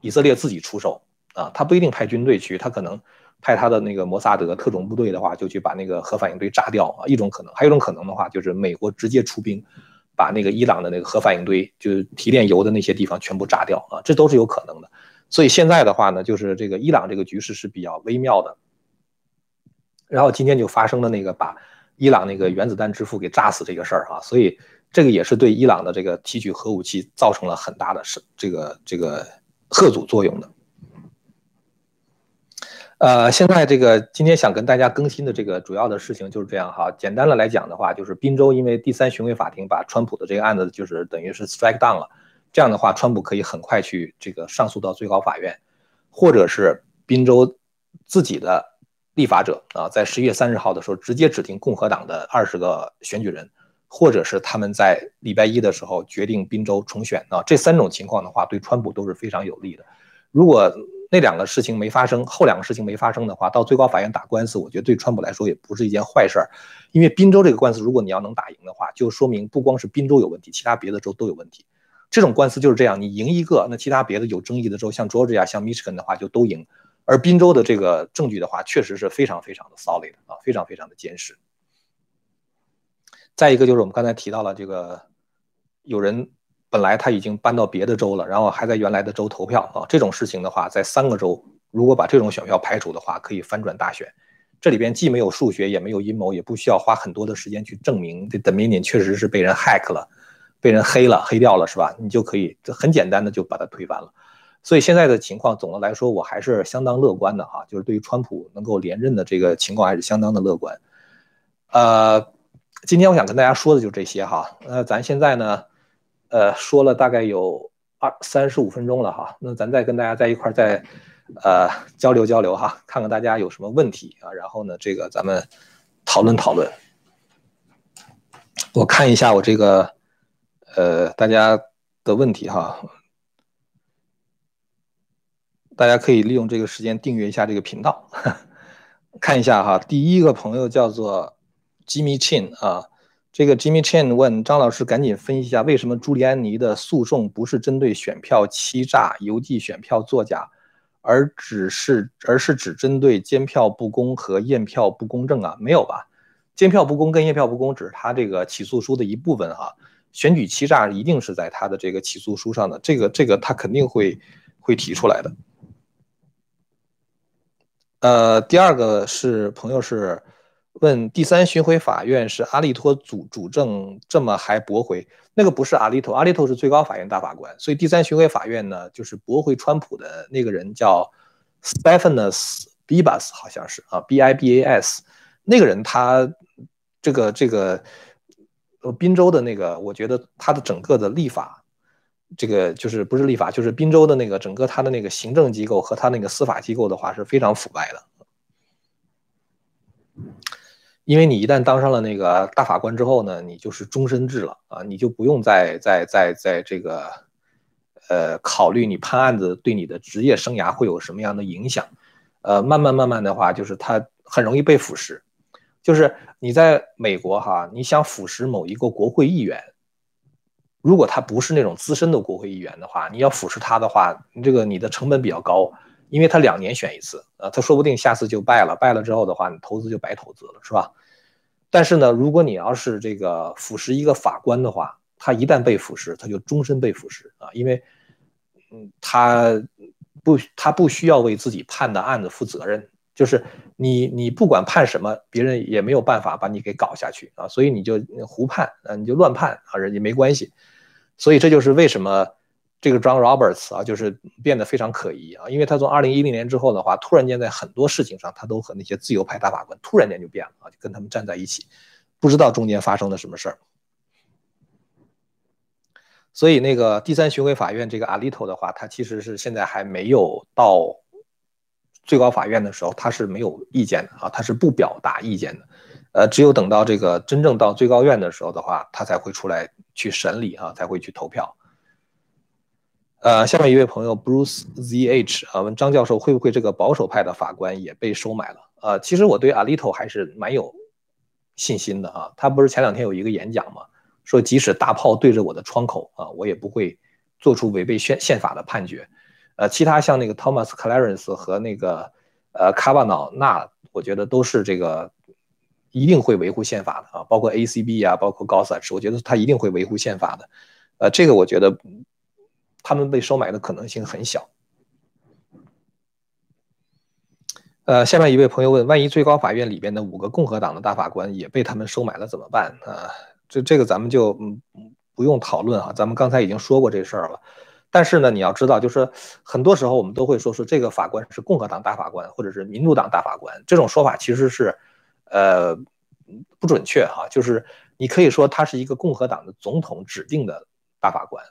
以色列自己出手啊，他不一定派军队去，他可能派他的那个摩萨德特种部队的话，就去把那个核反应堆炸掉啊，一种可能，还有一种可能的话就是美国直接出兵。把那个伊朗的那个核反应堆，就是提炼油的那些地方全部炸掉啊，这都是有可能的。所以现在的话呢，就是这个伊朗这个局势是比较微妙的。然后今天就发生了那个把伊朗那个原子弹之父给炸死这个事儿啊，所以这个也是对伊朗的这个提取核武器造成了很大的是这个这个贺阻作用的。呃，现在这个今天想跟大家更新的这个主要的事情就是这样哈。简单的来讲的话，就是宾州因为第三巡回法庭把川普的这个案子就是等于是 strike down 了，这样的话，川普可以很快去这个上诉到最高法院，或者是宾州自己的立法者啊，在十一月三十号的时候直接指定共和党的二十个选举人，或者是他们在礼拜一的时候决定宾州重选啊，这三种情况的话，对川普都是非常有利的。如果那两个事情没发生，后两个事情没发生的话，到最高法院打官司，我觉得对川普来说也不是一件坏事儿。因为宾州这个官司，如果你要能打赢的话，就说明不光是宾州有问题，其他别的州都有问题。这种官司就是这样，你赢一个，那其他别的有争议的州，像 Georgia、像 Michigan 的话就都赢。而宾州的这个证据的话，确实是非常非常的 solid 啊，非常非常的坚实。再一个就是我们刚才提到了这个，有人本来他已经搬到别的州了，然后还在原来的州投票啊，这种事情的话，在三个州如果把这种选票排除的话，可以翻转大选。这里边既没有数学，也没有阴谋，也不需要花很多的时间去证明这 Dominion 确实是被人 hack 了，被人黑了、黑掉了，是吧？你就可以很简单的就把它推翻了。所以现在的情况，总的来说，我还是相当乐观的哈，就是对于川普能够连任的这个情况，还是相当的乐观。呃，今天我想跟大家说的就这些哈。那咱现在呢，呃，说了大概有二三十五分钟了哈。那咱再跟大家在一块儿再呃交流交流哈，看看大家有什么问题啊，然后呢，这个咱们讨论讨论。我看一下我这个呃大家的问题哈。大家可以利用这个时间订阅一下这个频道，看一下哈。第一个朋友叫做 Jimmy Chin 啊，这个 Jimmy Chin 问张老师，赶紧分析一下为什么朱利安尼的诉讼不是针对选票欺诈、邮寄选票作假，而只是而是只针对监票不公和验票不公正啊？没有吧？监票不公跟验票不公只是他这个起诉书的一部分哈。选举欺诈一定是在他的这个起诉书上的，这个这个他肯定会会提出来的。呃，第二个是朋友是问第三巡回法院是阿利托主主政，这么还驳回？那个不是阿利托，阿利托是最高法院大法官，所以第三巡回法院呢，就是驳回川普的那个人叫 Stephanus Bibas，好像是啊，B I B A S，那个人他这个这个呃宾州的那个，我觉得他的整个的立法。这个就是不是立法，就是滨州的那个整个他的那个行政机构和他那个司法机构的话是非常腐败的，因为你一旦当上了那个大法官之后呢，你就是终身制了啊，你就不用再再再在这个呃考虑你判案子对你的职业生涯会有什么样的影响，呃，慢慢慢慢的话，就是他很容易被腐蚀，就是你在美国哈，你想腐蚀某一个国会议员。如果他不是那种资深的国会议员的话，你要腐蚀他的话，你这个你的成本比较高，因为他两年选一次，啊，他说不定下次就败了，败了之后的话，你投资就白投资了，是吧？但是呢，如果你要是这个腐蚀一个法官的话，他一旦被腐蚀，他就终身被腐蚀啊，因为，嗯，他不，他不需要为自己判的案子负责任，就是你你不管判什么，别人也没有办法把你给搞下去啊，所以你就胡判啊，你就乱判啊，人家没关系。所以这就是为什么这个 John Roberts 啊，就是变得非常可疑啊，因为他从二零一零年之后的话，突然间在很多事情上，他都和那些自由派大法官突然间就变了啊，就跟他们站在一起，不知道中间发生了什么事儿。所以那个第三巡回法院这个 Alito 的话，他其实是现在还没有到最高法院的时候，他是没有意见的啊，他是不表达意见的。呃，只有等到这个真正到最高院的时候的话，他才会出来去审理啊，才会去投票。呃，下面一位朋友 Bruce ZH 啊问张教授会不会这个保守派的法官也被收买了？呃，其实我对 Alito 还是蛮有信心的啊。他不是前两天有一个演讲吗？说即使大炮对着我的窗口啊，我也不会做出违背宪宪法的判决。呃，其他像那个 Thomas Clarence 和那个呃卡瓦瑙，那我觉得都是这个。一定会维护宪法的啊，包括 ACB 啊，包括高萨什，我觉得他一定会维护宪法的。呃，这个我觉得他们被收买的可能性很小。呃，下面一位朋友问：万一最高法院里边的五个共和党的大法官也被他们收买了怎么办啊？这这个咱们就嗯不用讨论哈，咱们刚才已经说过这事儿了。但是呢，你要知道，就是很多时候我们都会说说这个法官是共和党大法官，或者是民主党大法官，这种说法其实是。呃，不准确哈，就是你可以说他是一个共和党的总统指定的大法官，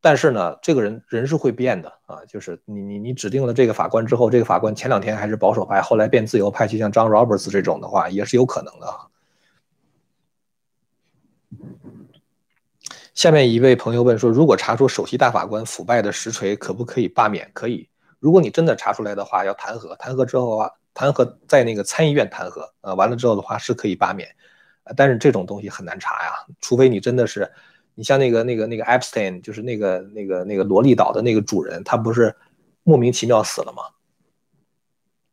但是呢，这个人人是会变的啊，就是你你你指定了这个法官之后，这个法官前两天还是保守派，后来变自由派，就像 John Roberts 这种的话，也是有可能的。下面一位朋友问说，如果查出首席大法官腐败的实锤，可不可以罢免？可以，如果你真的查出来的话，要弹劾，弹劾之后啊，弹劾在那个参议院弹劾，呃，完了之后的话是可以罢免，但是这种东西很难查呀，除非你真的是，你像那个那个那个 Epstein，就是那个那个那个罗利岛的那个主人，他不是莫名其妙死了吗？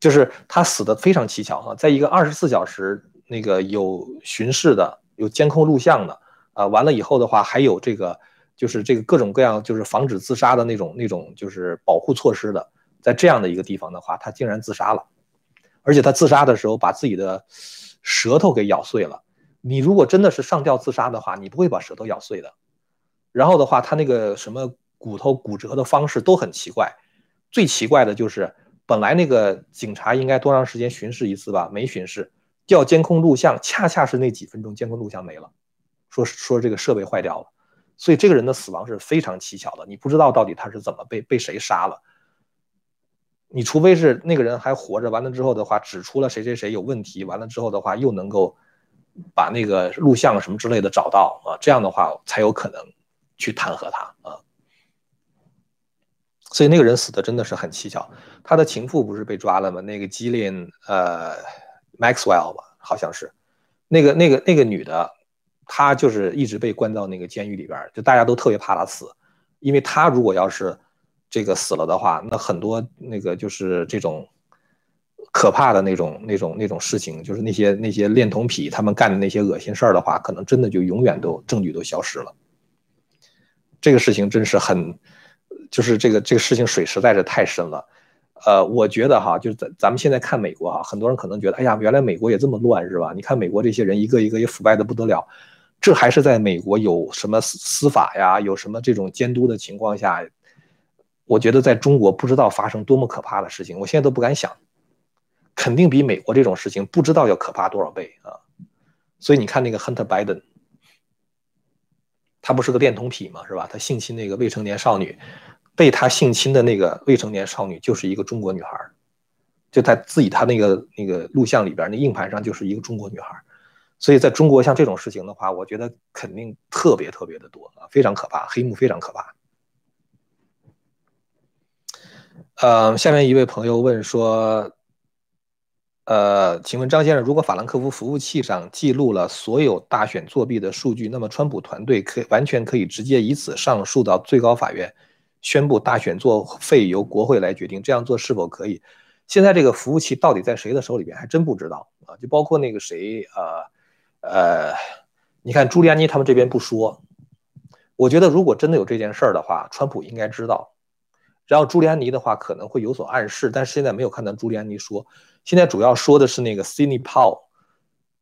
就是他死的非常蹊跷哈，在一个二十四小时那个有巡视的、有监控录像的，啊，完了以后的话还有这个，就是这个各种各样就是防止自杀的那种那种就是保护措施的，在这样的一个地方的话，他竟然自杀了，而且他自杀的时候把自己的舌头给咬碎了。你如果真的是上吊自杀的话，你不会把舌头咬碎的。然后的话，他那个什么骨头骨折的方式都很奇怪，最奇怪的就是。本来那个警察应该多长时间巡视一次吧？没巡视，调监控录像，恰恰是那几分钟监控录像没了，说说这个设备坏掉了，所以这个人的死亡是非常蹊跷的，你不知道到底他是怎么被被谁杀了。你除非是那个人还活着，完了之后的话指出了谁谁谁有问题，完了之后的话又能够把那个录像什么之类的找到啊，这样的话才有可能去弹劾他啊。所以那个人死的真的是很蹊跷，他的情妇不是被抓了吗？那个基林呃，Maxwell 吧，好像是，那个那个那个女的，她就是一直被关到那个监狱里边，就大家都特别怕她死，因为她如果要是这个死了的话，那很多那个就是这种可怕的那种那种那种事情，就是那些那些恋童癖他们干的那些恶心事儿的话，可能真的就永远都证据都消失了。这个事情真是很。就是这个这个事情水实在是太深了，呃，我觉得哈，就是咱咱们现在看美国哈，很多人可能觉得，哎呀，原来美国也这么乱是吧？你看美国这些人一个一个也腐败的不得了，这还是在美国有什么司司法呀，有什么这种监督的情况下，我觉得在中国不知道发生多么可怕的事情，我现在都不敢想，肯定比美国这种事情不知道要可怕多少倍啊！所以你看那个 Hunter Biden。他不是个恋童癖嘛，是吧？他性侵那个未成年少女，被他性侵的那个未成年少女就是一个中国女孩，就他自己他那个那个录像里边那硬盘上就是一个中国女孩，所以在中国像这种事情的话，我觉得肯定特别特别的多啊，非常可怕，黑幕非常可怕。呃，下面一位朋友问说。呃，请问张先生，如果法兰克福服务器上记录了所有大选作弊的数据，那么川普团队可完全可以直接以此上诉到最高法院，宣布大选作废由国会来决定。这样做是否可以？现在这个服务器到底在谁的手里边，还真不知道啊。就包括那个谁，呃呃，你看朱利安尼他们这边不说。我觉得如果真的有这件事儿的话，川普应该知道。然后朱利安尼的话可能会有所暗示，但是现在没有看到朱利安尼说。现在主要说的是那个 Cindy Paul，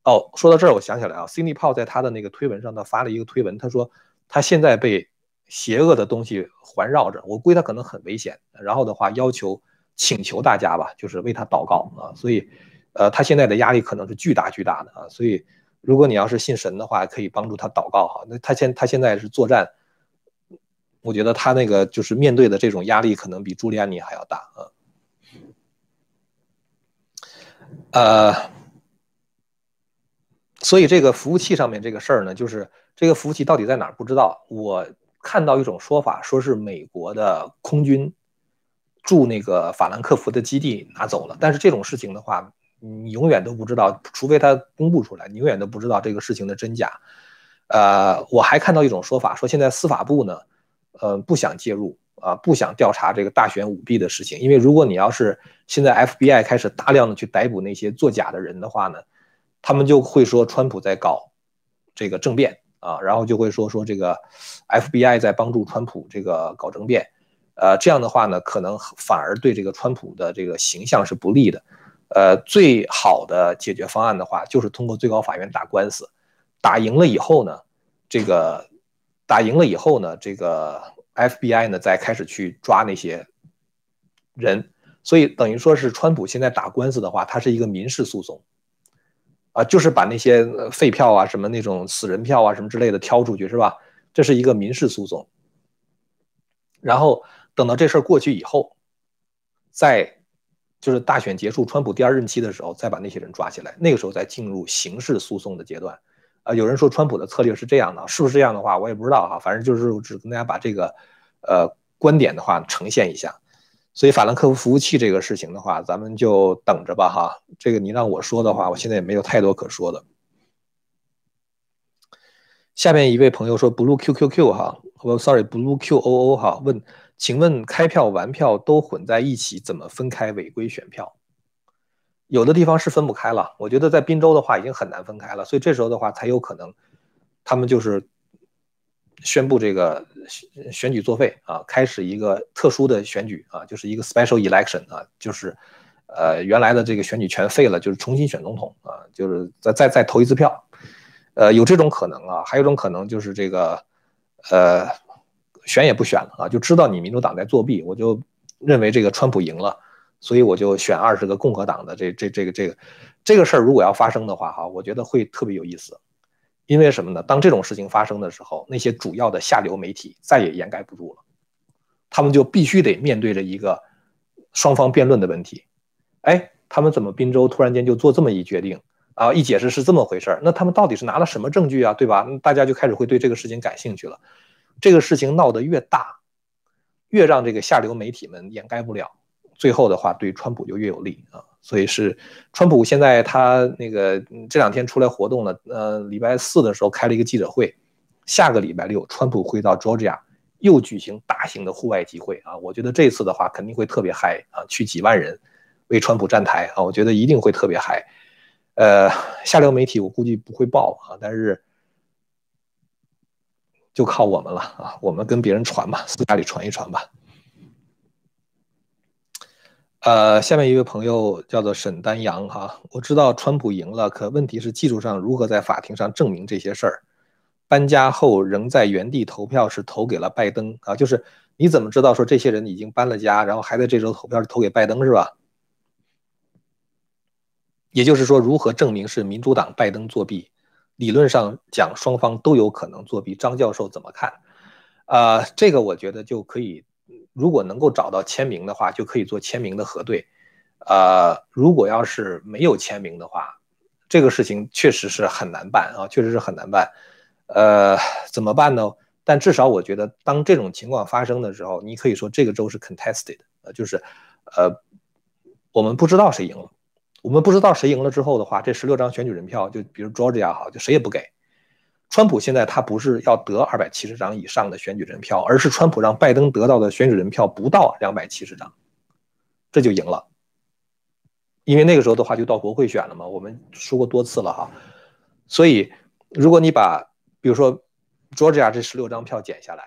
哦，说到这儿我想起来啊，Cindy Paul 在他的那个推文上，他发了一个推文，他说他现在被邪恶的东西环绕着，我估计他可能很危险。然后的话，要求请求大家吧，就是为他祷告啊。所以，呃，他现在的压力可能是巨大巨大的啊。所以，如果你要是信神的话，可以帮助他祷告哈。那他现他现在是作战，我觉得他那个就是面对的这种压力，可能比朱利安尼还要大啊。呃，所以这个服务器上面这个事儿呢，就是这个服务器到底在哪儿不知道。我看到一种说法，说是美国的空军驻那个法兰克福的基地拿走了。但是这种事情的话，你永远都不知道，除非他公布出来，你永远都不知道这个事情的真假。呃，我还看到一种说法，说现在司法部呢，呃，不想介入。啊，不想调查这个大选舞弊的事情，因为如果你要是现在 FBI 开始大量的去逮捕那些作假的人的话呢，他们就会说川普在搞这个政变啊，然后就会说说这个 FBI 在帮助川普这个搞政变，呃，这样的话呢，可能反而对这个川普的这个形象是不利的。呃，最好的解决方案的话，就是通过最高法院打官司，打赢了以后呢，这个打赢了以后呢，这个。FBI 呢，再开始去抓那些人，所以等于说是川普现在打官司的话，他是一个民事诉讼，啊，就是把那些废票啊、什么那种死人票啊、什么之类的挑出去，是吧？这是一个民事诉讼。然后等到这事儿过去以后，再就是大选结束，川普第二任期的时候，再把那些人抓起来，那个时候再进入刑事诉讼的阶段。啊，有人说川普的策略是这样的，是不是这样的话，我也不知道哈。反正就是只跟大家把这个，呃，观点的话呈现一下。所以法兰克福服务器这个事情的话，咱们就等着吧哈。这个你让我说的话，我现在也没有太多可说的。下面一位朋友说 blue QQQ 哈，我 sorry blue QOO 哈，问，请问开票完票都混在一起，怎么分开违规选票？有的地方是分不开了，我觉得在滨州的话已经很难分开了，所以这时候的话才有可能，他们就是宣布这个选举作废啊，开始一个特殊的选举啊，就是一个 special election 啊，就是呃原来的这个选举全废了，就是重新选总统啊，就是再再再投一次票。呃，有这种可能啊，还有一种可能就是这个，呃，选也不选了啊，就知道你民主党在作弊，我就认为这个川普赢了，所以我就选二十个共和党的这这这个这个这个事儿，如果要发生的话哈，我觉得会特别有意思，因为什么呢？当这种事情发生的时候，那些主要的下流媒体再也掩盖不住了，他们就必须得面对着一个双方辩论的问题，哎，他们怎么滨州突然间就做这么一决定？啊，一解释是这么回事儿，那他们到底是拿了什么证据啊？对吧？大家就开始会对这个事情感兴趣了。这个事情闹得越大，越让这个下流媒体们掩盖不了，最后的话对川普就越有利啊。所以是川普现在他那个这两天出来活动了，呃，礼拜四的时候开了一个记者会，下个礼拜六川普会到 Georgia 又举行大型的户外集会啊。我觉得这次的话肯定会特别嗨啊，去几万人为川普站台啊，我觉得一定会特别嗨。呃，下流媒体我估计不会报啊，但是就靠我们了啊，我们跟别人传吧，私下里传一传吧。呃，下面一位朋友叫做沈丹阳哈，我知道川普赢了，可问题是技术上如何在法庭上证明这些事儿？搬家后仍在原地投票是投给了拜登啊，就是你怎么知道说这些人已经搬了家，然后还在这周投票是投给拜登是吧？也就是说，如何证明是民主党拜登作弊？理论上讲，双方都有可能作弊。张教授怎么看？啊，这个我觉得就可以，如果能够找到签名的话，就可以做签名的核对。呃，如果要是没有签名的话，这个事情确实是很难办啊，确实是很难办。呃，怎么办呢？但至少我觉得，当这种情况发生的时候，你可以说这个州是 contested，呃，就是，呃，我们不知道谁赢了。我们不知道谁赢了之后的话，这十六张选举人票，就比如 Georgia 好，就谁也不给。川普现在他不是要得二百七十张以上的选举人票，而是川普让拜登得到的选举人票不到两百七十张，这就赢了。因为那个时候的话就到国会选了嘛，我们说过多次了哈。所以如果你把比如说 Georgia 这十六张票减下来，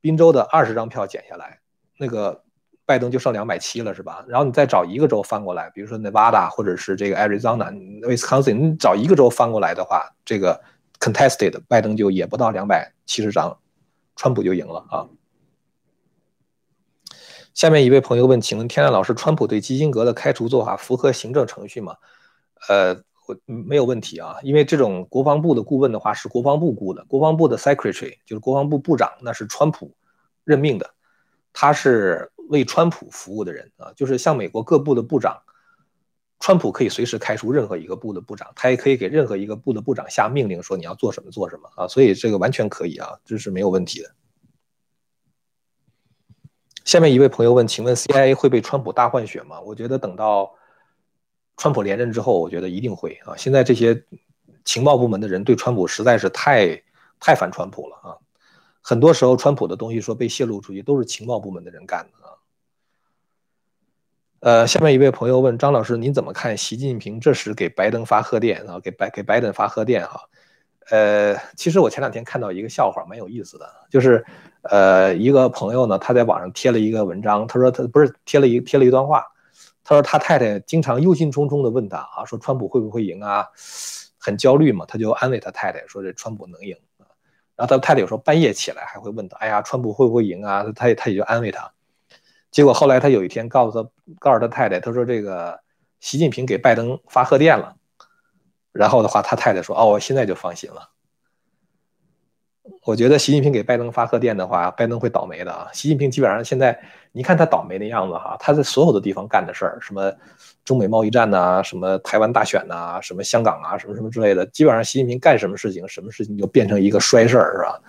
宾州的二十张票减下来，那个。拜登就剩两百七了，是吧？然后你再找一个州翻过来，比如说 Nevada 或者是这个 Arizona、Wisconsin，你找一个州翻过来的话，这个 contested 拜登就也不到两百七十张，川普就赢了啊。下面一位朋友问，请问天亮老师，川普对基辛格的开除做法符合行政程序吗？呃，我没有问题啊，因为这种国防部的顾问的话是国防部雇的，国防部的 secretary 就是国防部部长，那是川普任命的，他是。为川普服务的人啊，就是像美国各部的部长，川普可以随时开除任何一个部的部长，他也可以给任何一个部的部长下命令，说你要做什么做什么啊，所以这个完全可以啊，这是没有问题的。下面一位朋友问，请问 CIA 会被川普大换血吗？我觉得等到川普连任之后，我觉得一定会啊。现在这些情报部门的人对川普实在是太太反川普了啊，很多时候川普的东西说被泄露出去，都是情报部门的人干的啊。呃，下面一位朋友问张老师，您怎么看习近平这时给拜登发贺电啊？给拜给拜登发贺电哈？呃，其实我前两天看到一个笑话，蛮有意思的，就是呃，一个朋友呢，他在网上贴了一个文章，他说他不是贴了一贴了一段话，他说他太太经常忧心忡忡的问他啊，说川普会不会赢啊？很焦虑嘛，他就安慰他太太说这川普能赢。然后他太太有时候半夜起来还会问他，哎呀，川普会不会赢啊？他也他也就安慰他。结果后来他有一天告诉他，告诉他太太，他说这个习近平给拜登发贺电了。然后的话，他太太说：“哦，我现在就放心了。”我觉得习近平给拜登发贺电的话，拜登会倒霉的啊。习近平基本上现在，你看他倒霉的样子哈，他在所有的地方干的事儿，什么中美贸易战呐，什么台湾大选呐，什么香港啊，什么什么之类的，基本上习近平干什么事情，什么事情就变成一个衰事儿，是吧？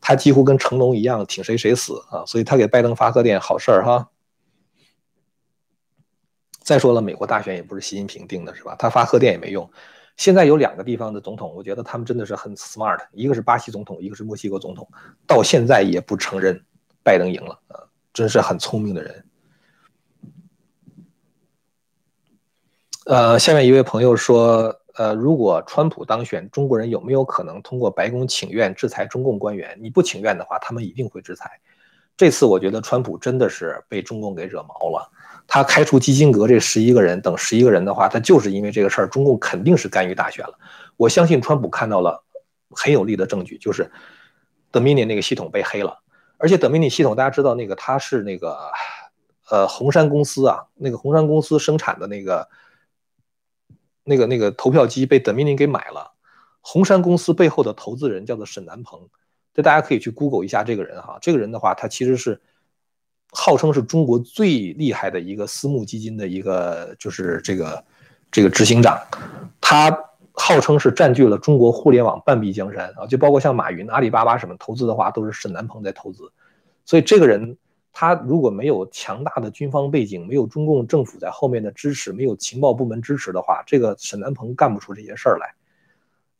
他几乎跟成龙一样，挺谁谁死啊！所以他给拜登发贺电，好事儿哈。再说了，美国大选也不是习近平定的，是吧？他发贺电也没用。现在有两个地方的总统，我觉得他们真的是很 smart，一个是巴西总统，一个是墨西哥总统，到现在也不承认拜登赢了啊，真是很聪明的人。呃，下面一位朋友说，呃，如果川普当选，中国人有没有可能通过白宫请愿制裁中共官员？你不请愿的话，他们一定会制裁。这次我觉得川普真的是被中共给惹毛了。他开除基辛格这十一个人等十一个人的话，他就是因为这个事儿，中共肯定是干预大选了。我相信川普看到了很有力的证据，就是德米尼那个系统被黑了，而且德米尼系统大家知道那个他是那个呃红杉公司啊，那个红杉公司生产的那个那个那个投票机被德米尼给买了。红杉公司背后的投资人叫做沈南鹏，这大家可以去 Google 一下这个人哈，这个人的话他其实是。号称是中国最厉害的一个私募基金的一个，就是这个这个执行长，他号称是占据了中国互联网半壁江山啊，就包括像马云、阿里巴巴什么投资的话，都是沈南鹏在投资。所以这个人他如果没有强大的军方背景，没有中共政府在后面的支持，没有情报部门支持的话，这个沈南鹏干不出这些事儿来。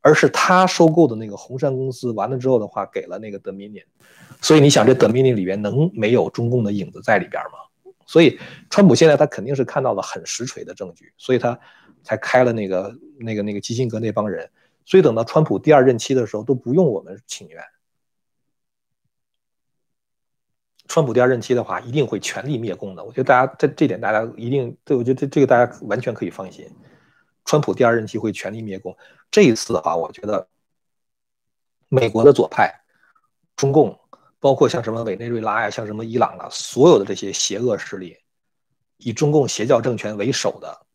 而是他收购的那个红杉公司完了之后的话，给了那个德米尼。所以你想，这 Dominion 里边能没有中共的影子在里边吗？所以川普现在他肯定是看到了很实锤的证据，所以他才开了那个那个那个基辛格那帮人。所以等到川普第二任期的时候，都不用我们请愿。川普第二任期的话，一定会全力灭共的。我觉得大家这这点大家一定对我觉得这这个大家完全可以放心。川普第二任期会全力灭共。这一次的话，我觉得美国的左派。中共包括像什么委内瑞拉呀，像什么伊朗啊，所有的这些邪恶势力，以中共邪教政权为首的，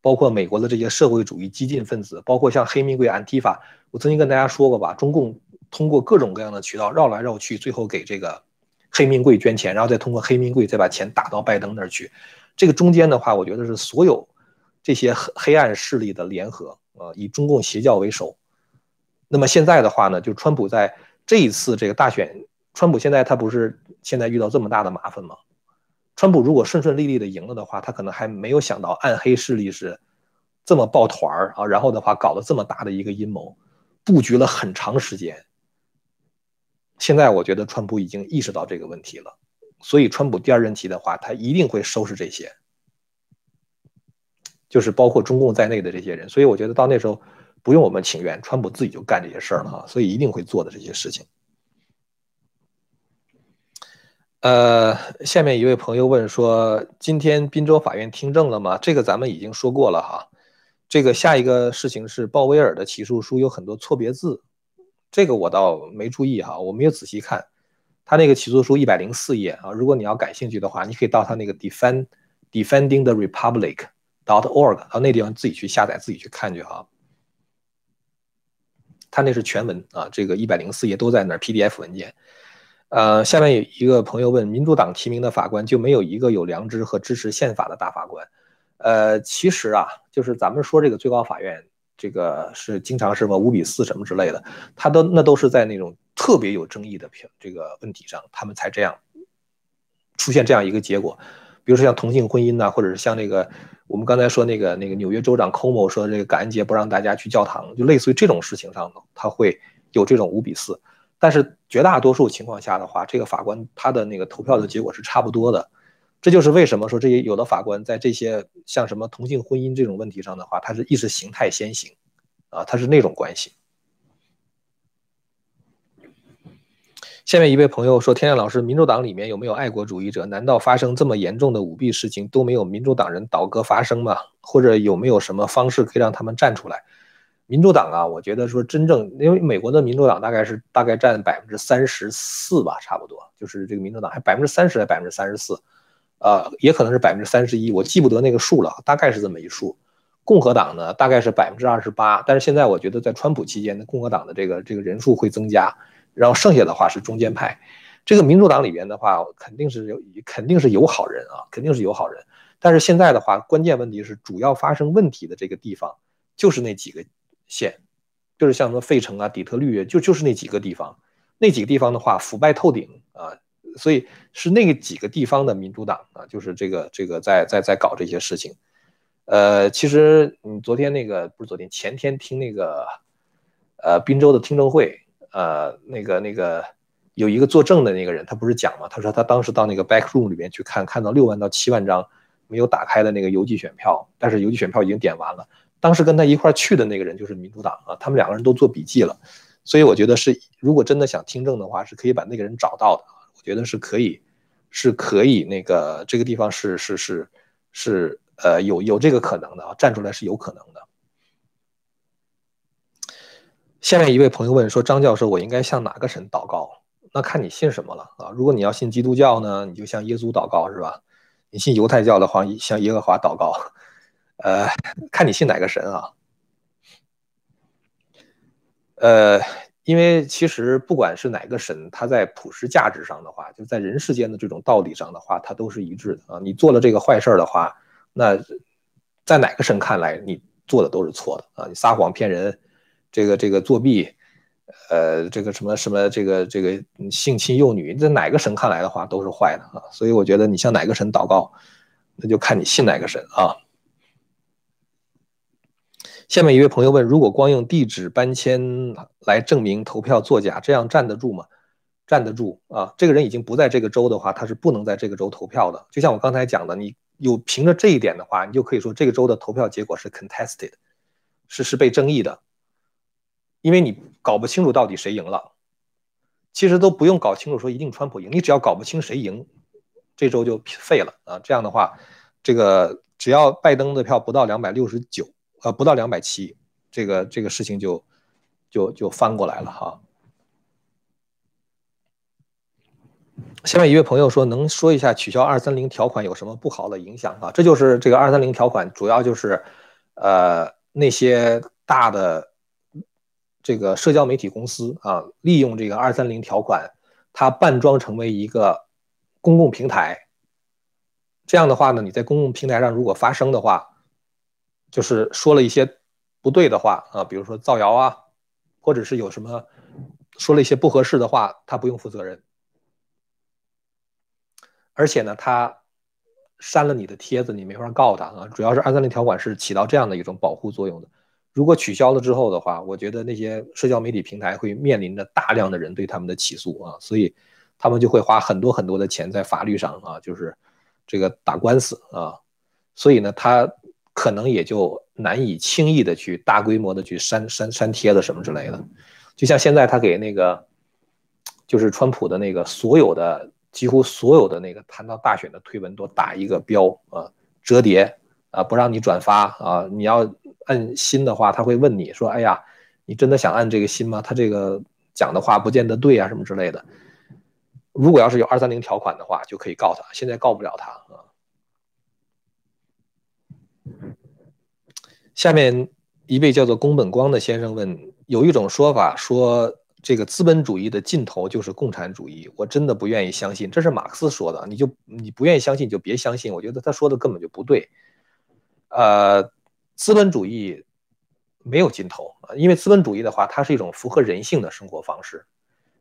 包括美国的这些社会主义激进分子，包括像黑名贵安提法，我曾经跟大家说过吧，中共通过各种各样的渠道绕来绕去，最后给这个黑名贵捐钱，然后再通过黑名贵再把钱打到拜登那儿去。这个中间的话，我觉得是所有这些黑暗势力的联合呃，以中共邪教为首。那么现在的话呢，就川普在。这一次这个大选，川普现在他不是现在遇到这么大的麻烦吗？川普如果顺顺利利的赢了的话，他可能还没有想到暗黑势力是这么抱团儿啊，然后的话搞了这么大的一个阴谋，布局了很长时间。现在我觉得川普已经意识到这个问题了，所以川普第二任期的话，他一定会收拾这些，就是包括中共在内的这些人。所以我觉得到那时候。不用我们请愿，川普自己就干这些事儿了哈，所以一定会做的这些事情。呃，下面一位朋友问说，今天滨州法院听证了吗？这个咱们已经说过了哈。这个下一个事情是鲍威尔的起诉书有很多错别字，这个我倒没注意哈，我没有仔细看。他那个起诉书一百零四页啊，如果你要感兴趣的话，你可以到他那个 defend defending the republic dot org 到那地方自己去下载，自己去看去哈。他那是全文啊，这个一百零四页都在那儿 PDF 文件。呃，下面有一个朋友问：民主党提名的法官就没有一个有良知和支持宪法的大法官？呃，其实啊，就是咱们说这个最高法院，这个是经常是什么五比四什么之类的，他都那都是在那种特别有争议的评这个问题上，他们才这样出现这样一个结果。比如说像同性婚姻呐，或者是像那个。我们刚才说那个那个纽约州长 Como 说这个感恩节不让大家去教堂，就类似于这种事情上呢，他会有这种五比四。但是绝大多数情况下的话，这个法官他的那个投票的结果是差不多的。这就是为什么说这些有的法官在这些像什么同性婚姻这种问题上的话，他是意识形态先行，啊，他是那种关系。下面一位朋友说：“天亮老师，民主党里面有没有爱国主义者？难道发生这么严重的舞弊事情都没有民主党人倒戈发声吗？或者有没有什么方式可以让他们站出来？”民主党啊，我觉得说真正，因为美国的民主党大概是大概占百分之三十四吧，差不多，就是这个民主党还百分之三十还百分之三十四，呃，也可能是百分之三十一，我记不得那个数了，大概是这么一数。共和党呢，大概是百分之二十八，但是现在我觉得在川普期间呢，共和党的这个这个人数会增加。然后剩下的话是中间派，这个民主党里边的话肯定是有肯定是有好人啊，肯定是有好人。但是现在的话，关键问题是主要发生问题的这个地方就是那几个县，就是像什么费城啊、底特律，就就是那几个地方。那几个地方的话，腐败透顶啊，所以是那个几个地方的民主党啊，就是这个这个在在在搞这些事情。呃，其实你昨天那个不是昨天前天听那个呃滨州的听证会，呃那个那个有一个作证的那个人，他不是讲嘛？他说他当时到那个 back room 里面去看，看到六万到七万张没有打开的那个邮寄选票，但是邮寄选票已经点完了。当时跟他一块去的那个人就是民主党啊，他们两个人都做笔记了，所以我觉得是如果真的想听证的话，是可以把那个人找到的。我觉得是可以，是可以那个这个地方是是是是。呃，有有这个可能的啊，站出来是有可能的。下面一位朋友问说：“张教授，我应该向哪个神祷告？那看你信什么了啊？如果你要信基督教呢，你就向耶稣祷告，是吧？你信犹太教的话，向耶和华祷告。呃，看你信哪个神啊？呃，因为其实不管是哪个神，他在普世价值上的话，就在人世间的这种道理上的话，他都是一致的啊。你做了这个坏事的话。那在哪个神看来，你做的都是错的啊？你撒谎骗人，这个这个作弊，呃，这个什么什么这个这个性侵幼女，在哪个神看来的话都是坏的啊。所以我觉得你向哪个神祷告，那就看你信哪个神啊。下面一位朋友问：如果光用地址搬迁来证明投票作假，这样站得住吗？站得住啊！这个人已经不在这个州的话，他是不能在这个州投票的。就像我刚才讲的，你。有凭着这一点的话，你就可以说这个州的投票结果是 contested，是是被争议的，因为你搞不清楚到底谁赢了。其实都不用搞清楚说一定川普赢，你只要搞不清谁赢，这周就废了啊。这样的话，这个只要拜登的票不到两百六十九，呃，不到两百七，这个这个事情就就就翻过来了哈。下面一位朋友说：“能说一下取消二三零条款有什么不好的影响啊？”这就是这个二三零条款，主要就是，呃，那些大的这个社交媒体公司啊，利用这个二三零条款，它扮装成为一个公共平台。这样的话呢，你在公共平台上如果发声的话，就是说了一些不对的话啊，比如说造谣啊，或者是有什么说了一些不合适的话，他不用负责任。而且呢，他删了你的帖子，你没法告他啊。主要是二三零条款是起到这样的一种保护作用的。如果取消了之后的话，我觉得那些社交媒体平台会面临着大量的人对他们的起诉啊，所以他们就会花很多很多的钱在法律上啊，就是这个打官司啊。所以呢，他可能也就难以轻易的去大规模的去删删删帖子什么之类的。就像现在他给那个就是川普的那个所有的。几乎所有的那个谈到大选的推文都打一个标啊，折叠啊，不让你转发啊。你要按新的话，他会问你说：“哎呀，你真的想按这个新吗？”他这个讲的话不见得对啊，什么之类的。如果要是有二三零条款的话，就可以告他。现在告不了他啊。下面一位叫做宫本光的先生问：有一种说法说。这个资本主义的尽头就是共产主义，我真的不愿意相信，这是马克思说的，你就你不愿意相信就别相信，我觉得他说的根本就不对。呃，资本主义没有尽头，因为资本主义的话，它是一种符合人性的生活方式，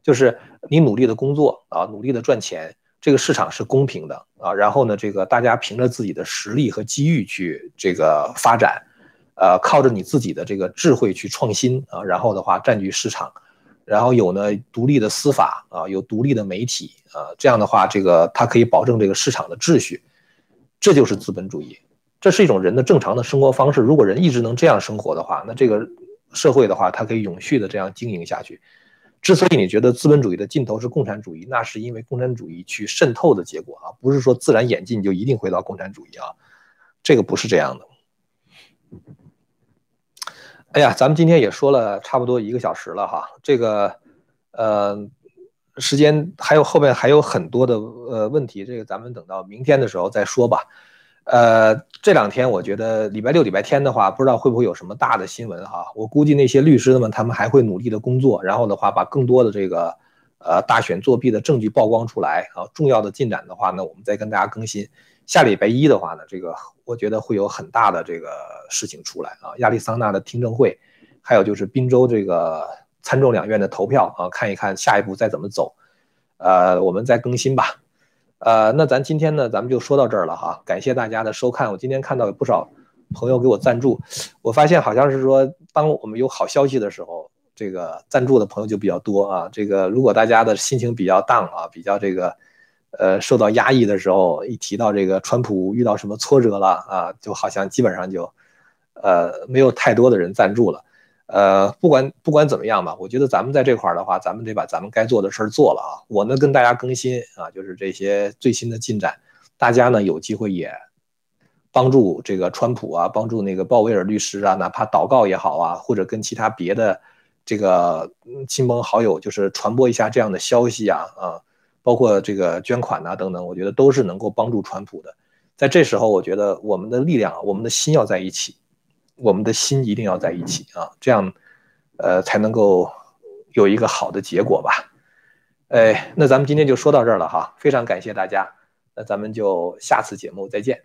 就是你努力的工作啊，努力的赚钱，这个市场是公平的啊，然后呢，这个大家凭着自己的实力和机遇去这个发展，呃，靠着你自己的这个智慧去创新啊，然后的话占据市场。然后有呢独立的司法啊，有独立的媒体啊，这样的话，这个它可以保证这个市场的秩序，这就是资本主义，这是一种人的正常的生活方式。如果人一直能这样生活的话，那这个社会的话，它可以永续的这样经营下去。之所以你觉得资本主义的尽头是共产主义，那是因为共产主义去渗透的结果啊，不是说自然演进就一定回到共产主义啊，这个不是这样的。哎呀，咱们今天也说了差不多一个小时了哈，这个，呃，时间还有后面还有很多的呃问题，这个咱们等到明天的时候再说吧。呃，这两天我觉得礼拜六、礼拜天的话，不知道会不会有什么大的新闻哈。我估计那些律师们他们还会努力的工作，然后的话把更多的这个呃大选作弊的证据曝光出来啊。重要的进展的话呢，我们再跟大家更新。下礼拜一的话呢，这个我觉得会有很大的这个事情出来啊，亚利桑那的听证会，还有就是宾州这个参众两院的投票啊，看一看下一步再怎么走。呃，我们再更新吧。呃，那咱今天呢，咱们就说到这儿了哈。感谢大家的收看。我今天看到有不少朋友给我赞助，我发现好像是说，当我们有好消息的时候，这个赞助的朋友就比较多啊。这个如果大家的心情比较 down 啊，比较这个呃受到压抑的时候，一提到这个川普遇到什么挫折了啊，就好像基本上就呃没有太多的人赞助了。呃，不管不管怎么样吧，我觉得咱们在这块儿的话，咱们得把咱们该做的事儿做了啊。我呢跟大家更新啊，就是这些最新的进展，大家呢有机会也帮助这个川普啊，帮助那个鲍威尔律师啊，哪怕祷告也好啊，或者跟其他别的这个亲朋好友，就是传播一下这样的消息啊啊，包括这个捐款呐等等，我觉得都是能够帮助川普的。在这时候，我觉得我们的力量，我们的心要在一起。我们的心一定要在一起啊，这样，呃，才能够有一个好的结果吧。哎，那咱们今天就说到这儿了哈，非常感谢大家，那咱们就下次节目再见。